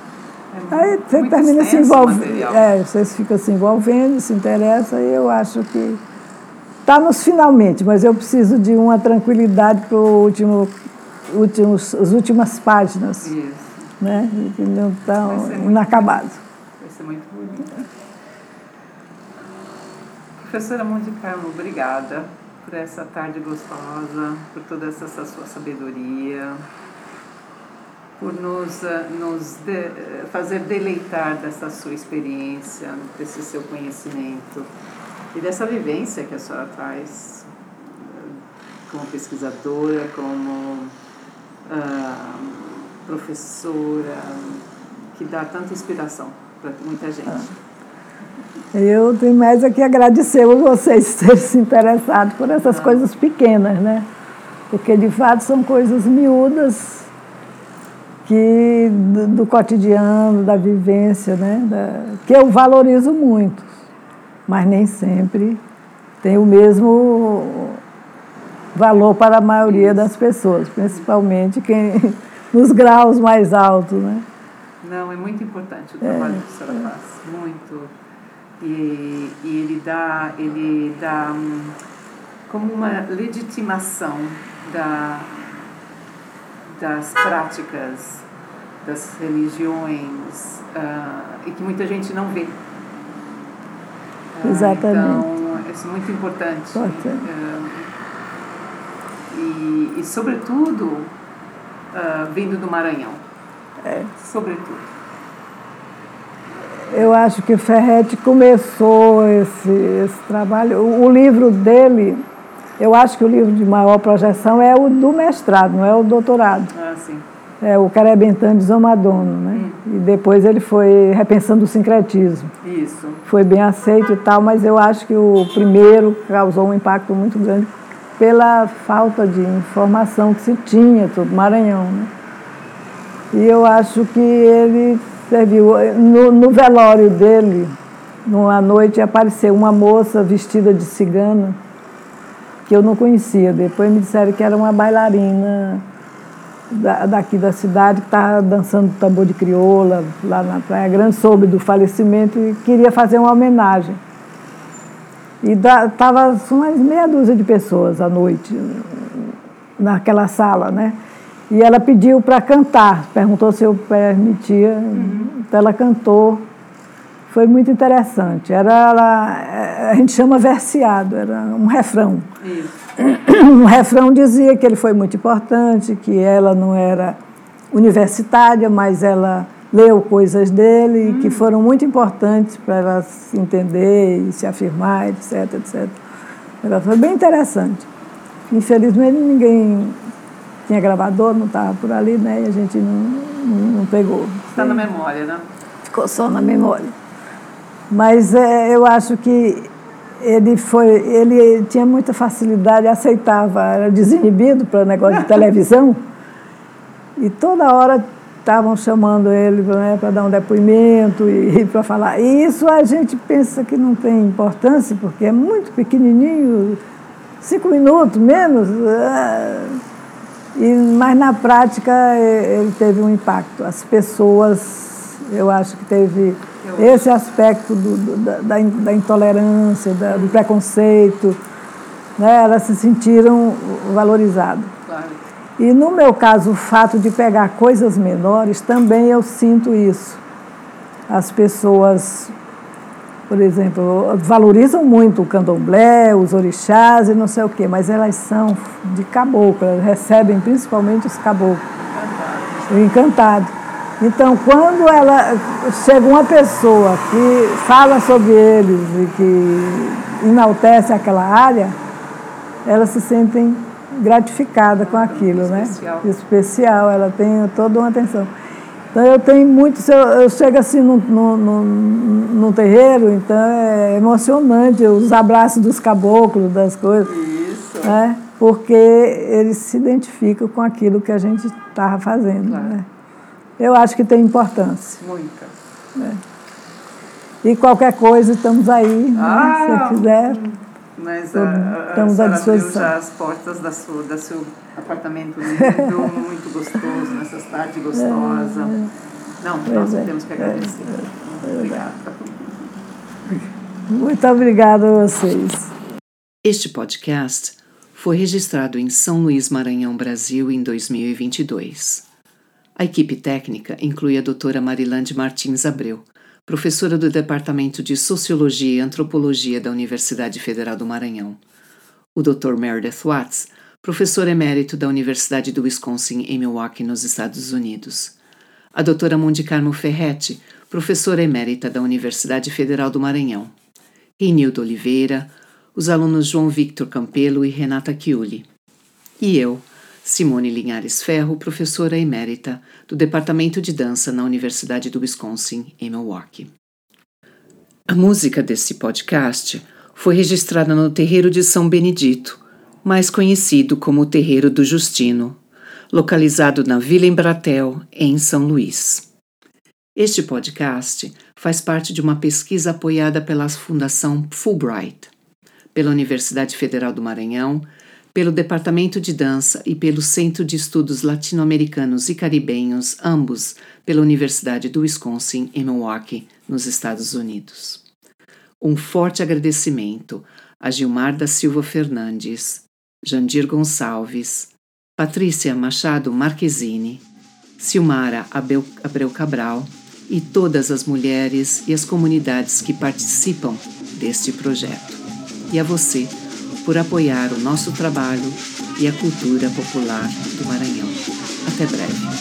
É aí você termina se envolvendo. É, você fica se envolvendo, se interessa, e eu acho que está nos finalmente, mas eu preciso de uma tranquilidade para último, últimos, as últimas páginas. Isso. Né? Que não estão inacabadas. Vai ser muito bonito. Professora Monte Carmo, obrigada por essa tarde gostosa, por toda essa, sua sabedoria, por nos, eh, nos de, eh, fazer deleitar dessa sua experiência, desse seu conhecimento e dessa vivência que a senhora traz eh, como pesquisadora, como uh, professora, que dá tanta inspiração para muita gente. Eu tenho mais aqui agradecer a vocês terem se interessado por essas ah. coisas pequenas, né? Porque de fato são coisas miúdas que do, do cotidiano, da vivência, né? Da, que eu valorizo muito, mas nem sempre tem o mesmo valor para a maioria das pessoas, principalmente quem nos graus mais altos, né? Não, é muito importante o trabalho é, que a senhora é. faz, muito e, e ele dá, ele dá um, como uma legitimação da, das práticas das religiões uh, e que muita gente não vê. Uh, Exatamente. Então, isso é muito importante. Uh, e, e, sobretudo, vindo do Maranhão. É. Sobretudo. Eu acho que Ferretti começou esse, esse trabalho. O, o, livro dele, eu acho que o livro de maior projeção é o do mestrado, não é o doutorado. Ah, sim. É o Carebentano de Zomadono, né? Hum. E depois ele foi repensando o sincretismo. Isso. Foi bem aceito e tal, mas eu acho que o primeiro causou um impacto muito grande pela falta de informação que se tinha sobre Maranhão, né? E eu acho que ele você viu, no, no velório dele, numa noite, apareceu uma moça vestida de cigana, que eu não conhecia. Depois me disseram que era uma bailarina da, daqui da cidade, que estava dançando tambor de crioula lá na Praia Grande, soube do falecimento e queria fazer uma homenagem. E estava umas meia dúzia de pessoas à noite naquela sala, né? E ela pediu para cantar, perguntou se eu permitia, uhum. então ela cantou. Foi muito interessante. Era ela, a gente chama verseado, era um refrão. Isso. Um refrão dizia que ele foi muito importante, que ela não era universitária, mas ela leu coisas dele uhum. que foram muito importantes para ela se entender e se afirmar, etc, etc. Ela foi bem interessante. Infelizmente ninguém tinha gravador, não estava por ali, né? E a gente não, não, não pegou. Está na memória, né? Ficou só na memória. Mas é, eu acho que ele foi, ele tinha muita facilidade, aceitava, era desinibido para o negócio de televisão. E toda hora estavam chamando ele né, para dar um depoimento e, e para falar. E isso a gente pensa que não tem importância, porque é muito pequenininho, cinco minutos, menos. É, e, mas na prática ele teve um impacto. As pessoas, eu acho que teve esse aspecto do, do, da, da, intolerância, da, do preconceito, né? elas se sentiram valorizadas. Claro. E no meu caso, o fato de pegar coisas menores, também eu sinto isso. As pessoas por exemplo, valorizam muito o candomblé, os orixás e não sei o quê, mas elas são de caboclo, elas recebem principalmente os caboclos, o encantado. Então, quando ela chega uma pessoa que fala sobre eles e que enaltece aquela área, elas se sentem gratificadas com aquilo, né? Especial. Especial, ela tem toda uma atenção. Então eu tenho muito, se eu, eu chego assim no, no, no, no terreiro, então é emocionante os abraços dos caboclos, das coisas. Isso. Né? Porque eles se identificam com aquilo que a gente estava fazendo. Claro. Né? Eu acho que tem importância. Muita. E qualquer coisa, estamos aí, né? Ah, se você quiser. Mas Estamos- a, a, a estamos à disposição. já as portas da sua, da seu apartamento lindo, muito gostoso, nessa cidade gostosa. Não, nós Pois é. temos que agradecer. Muito obrigada. Muito obrigada a vocês. Este podcast foi registrado em São Luís, Maranhão, Brasil, em 2022. A equipe técnica inclui a doutora Marilande Martins Abreu, professora do Departamento de Sociologia e Antropologia da Universidade Federal do Maranhão. O Dr. Meredith Watts, professor emérito da Universidade do Wisconsin em Milwaukee, nos Estados Unidos. A doutora Mundi Carmo Ferretti, professora emérita da Universidade Federal do Maranhão. Renildo Oliveira, os alunos João Victor Campelo e Renata Chiuli. E eu, Simone Linhares Ferro, professora emérita do Departamento de Dança na Universidade do Wisconsin, em Milwaukee. A música desse podcast foi registrada no Terreiro de São Benedito, mais conhecido como Terreiro do Justino, localizado na Vila Embratel, em São Luís. Este podcast faz parte de uma pesquisa apoiada pela Fundação Fulbright, pela Universidade Federal do Maranhão, pelo Departamento de Dança e pelo Centro de Estudos Latino-Americanos e Caribenhos, ambos pela Universidade do Wisconsin, em Milwaukee, nos Estados Unidos. Um forte agradecimento a Gilmar da Silva Fernandes, Jandir Gonçalves, Patrícia Machado Marquezine, Silmara Abel- Abreu Cabral e todas as mulheres e as comunidades que participam deste projeto. E a você por apoiar o nosso trabalho e a cultura popular do Maranhão. Até breve.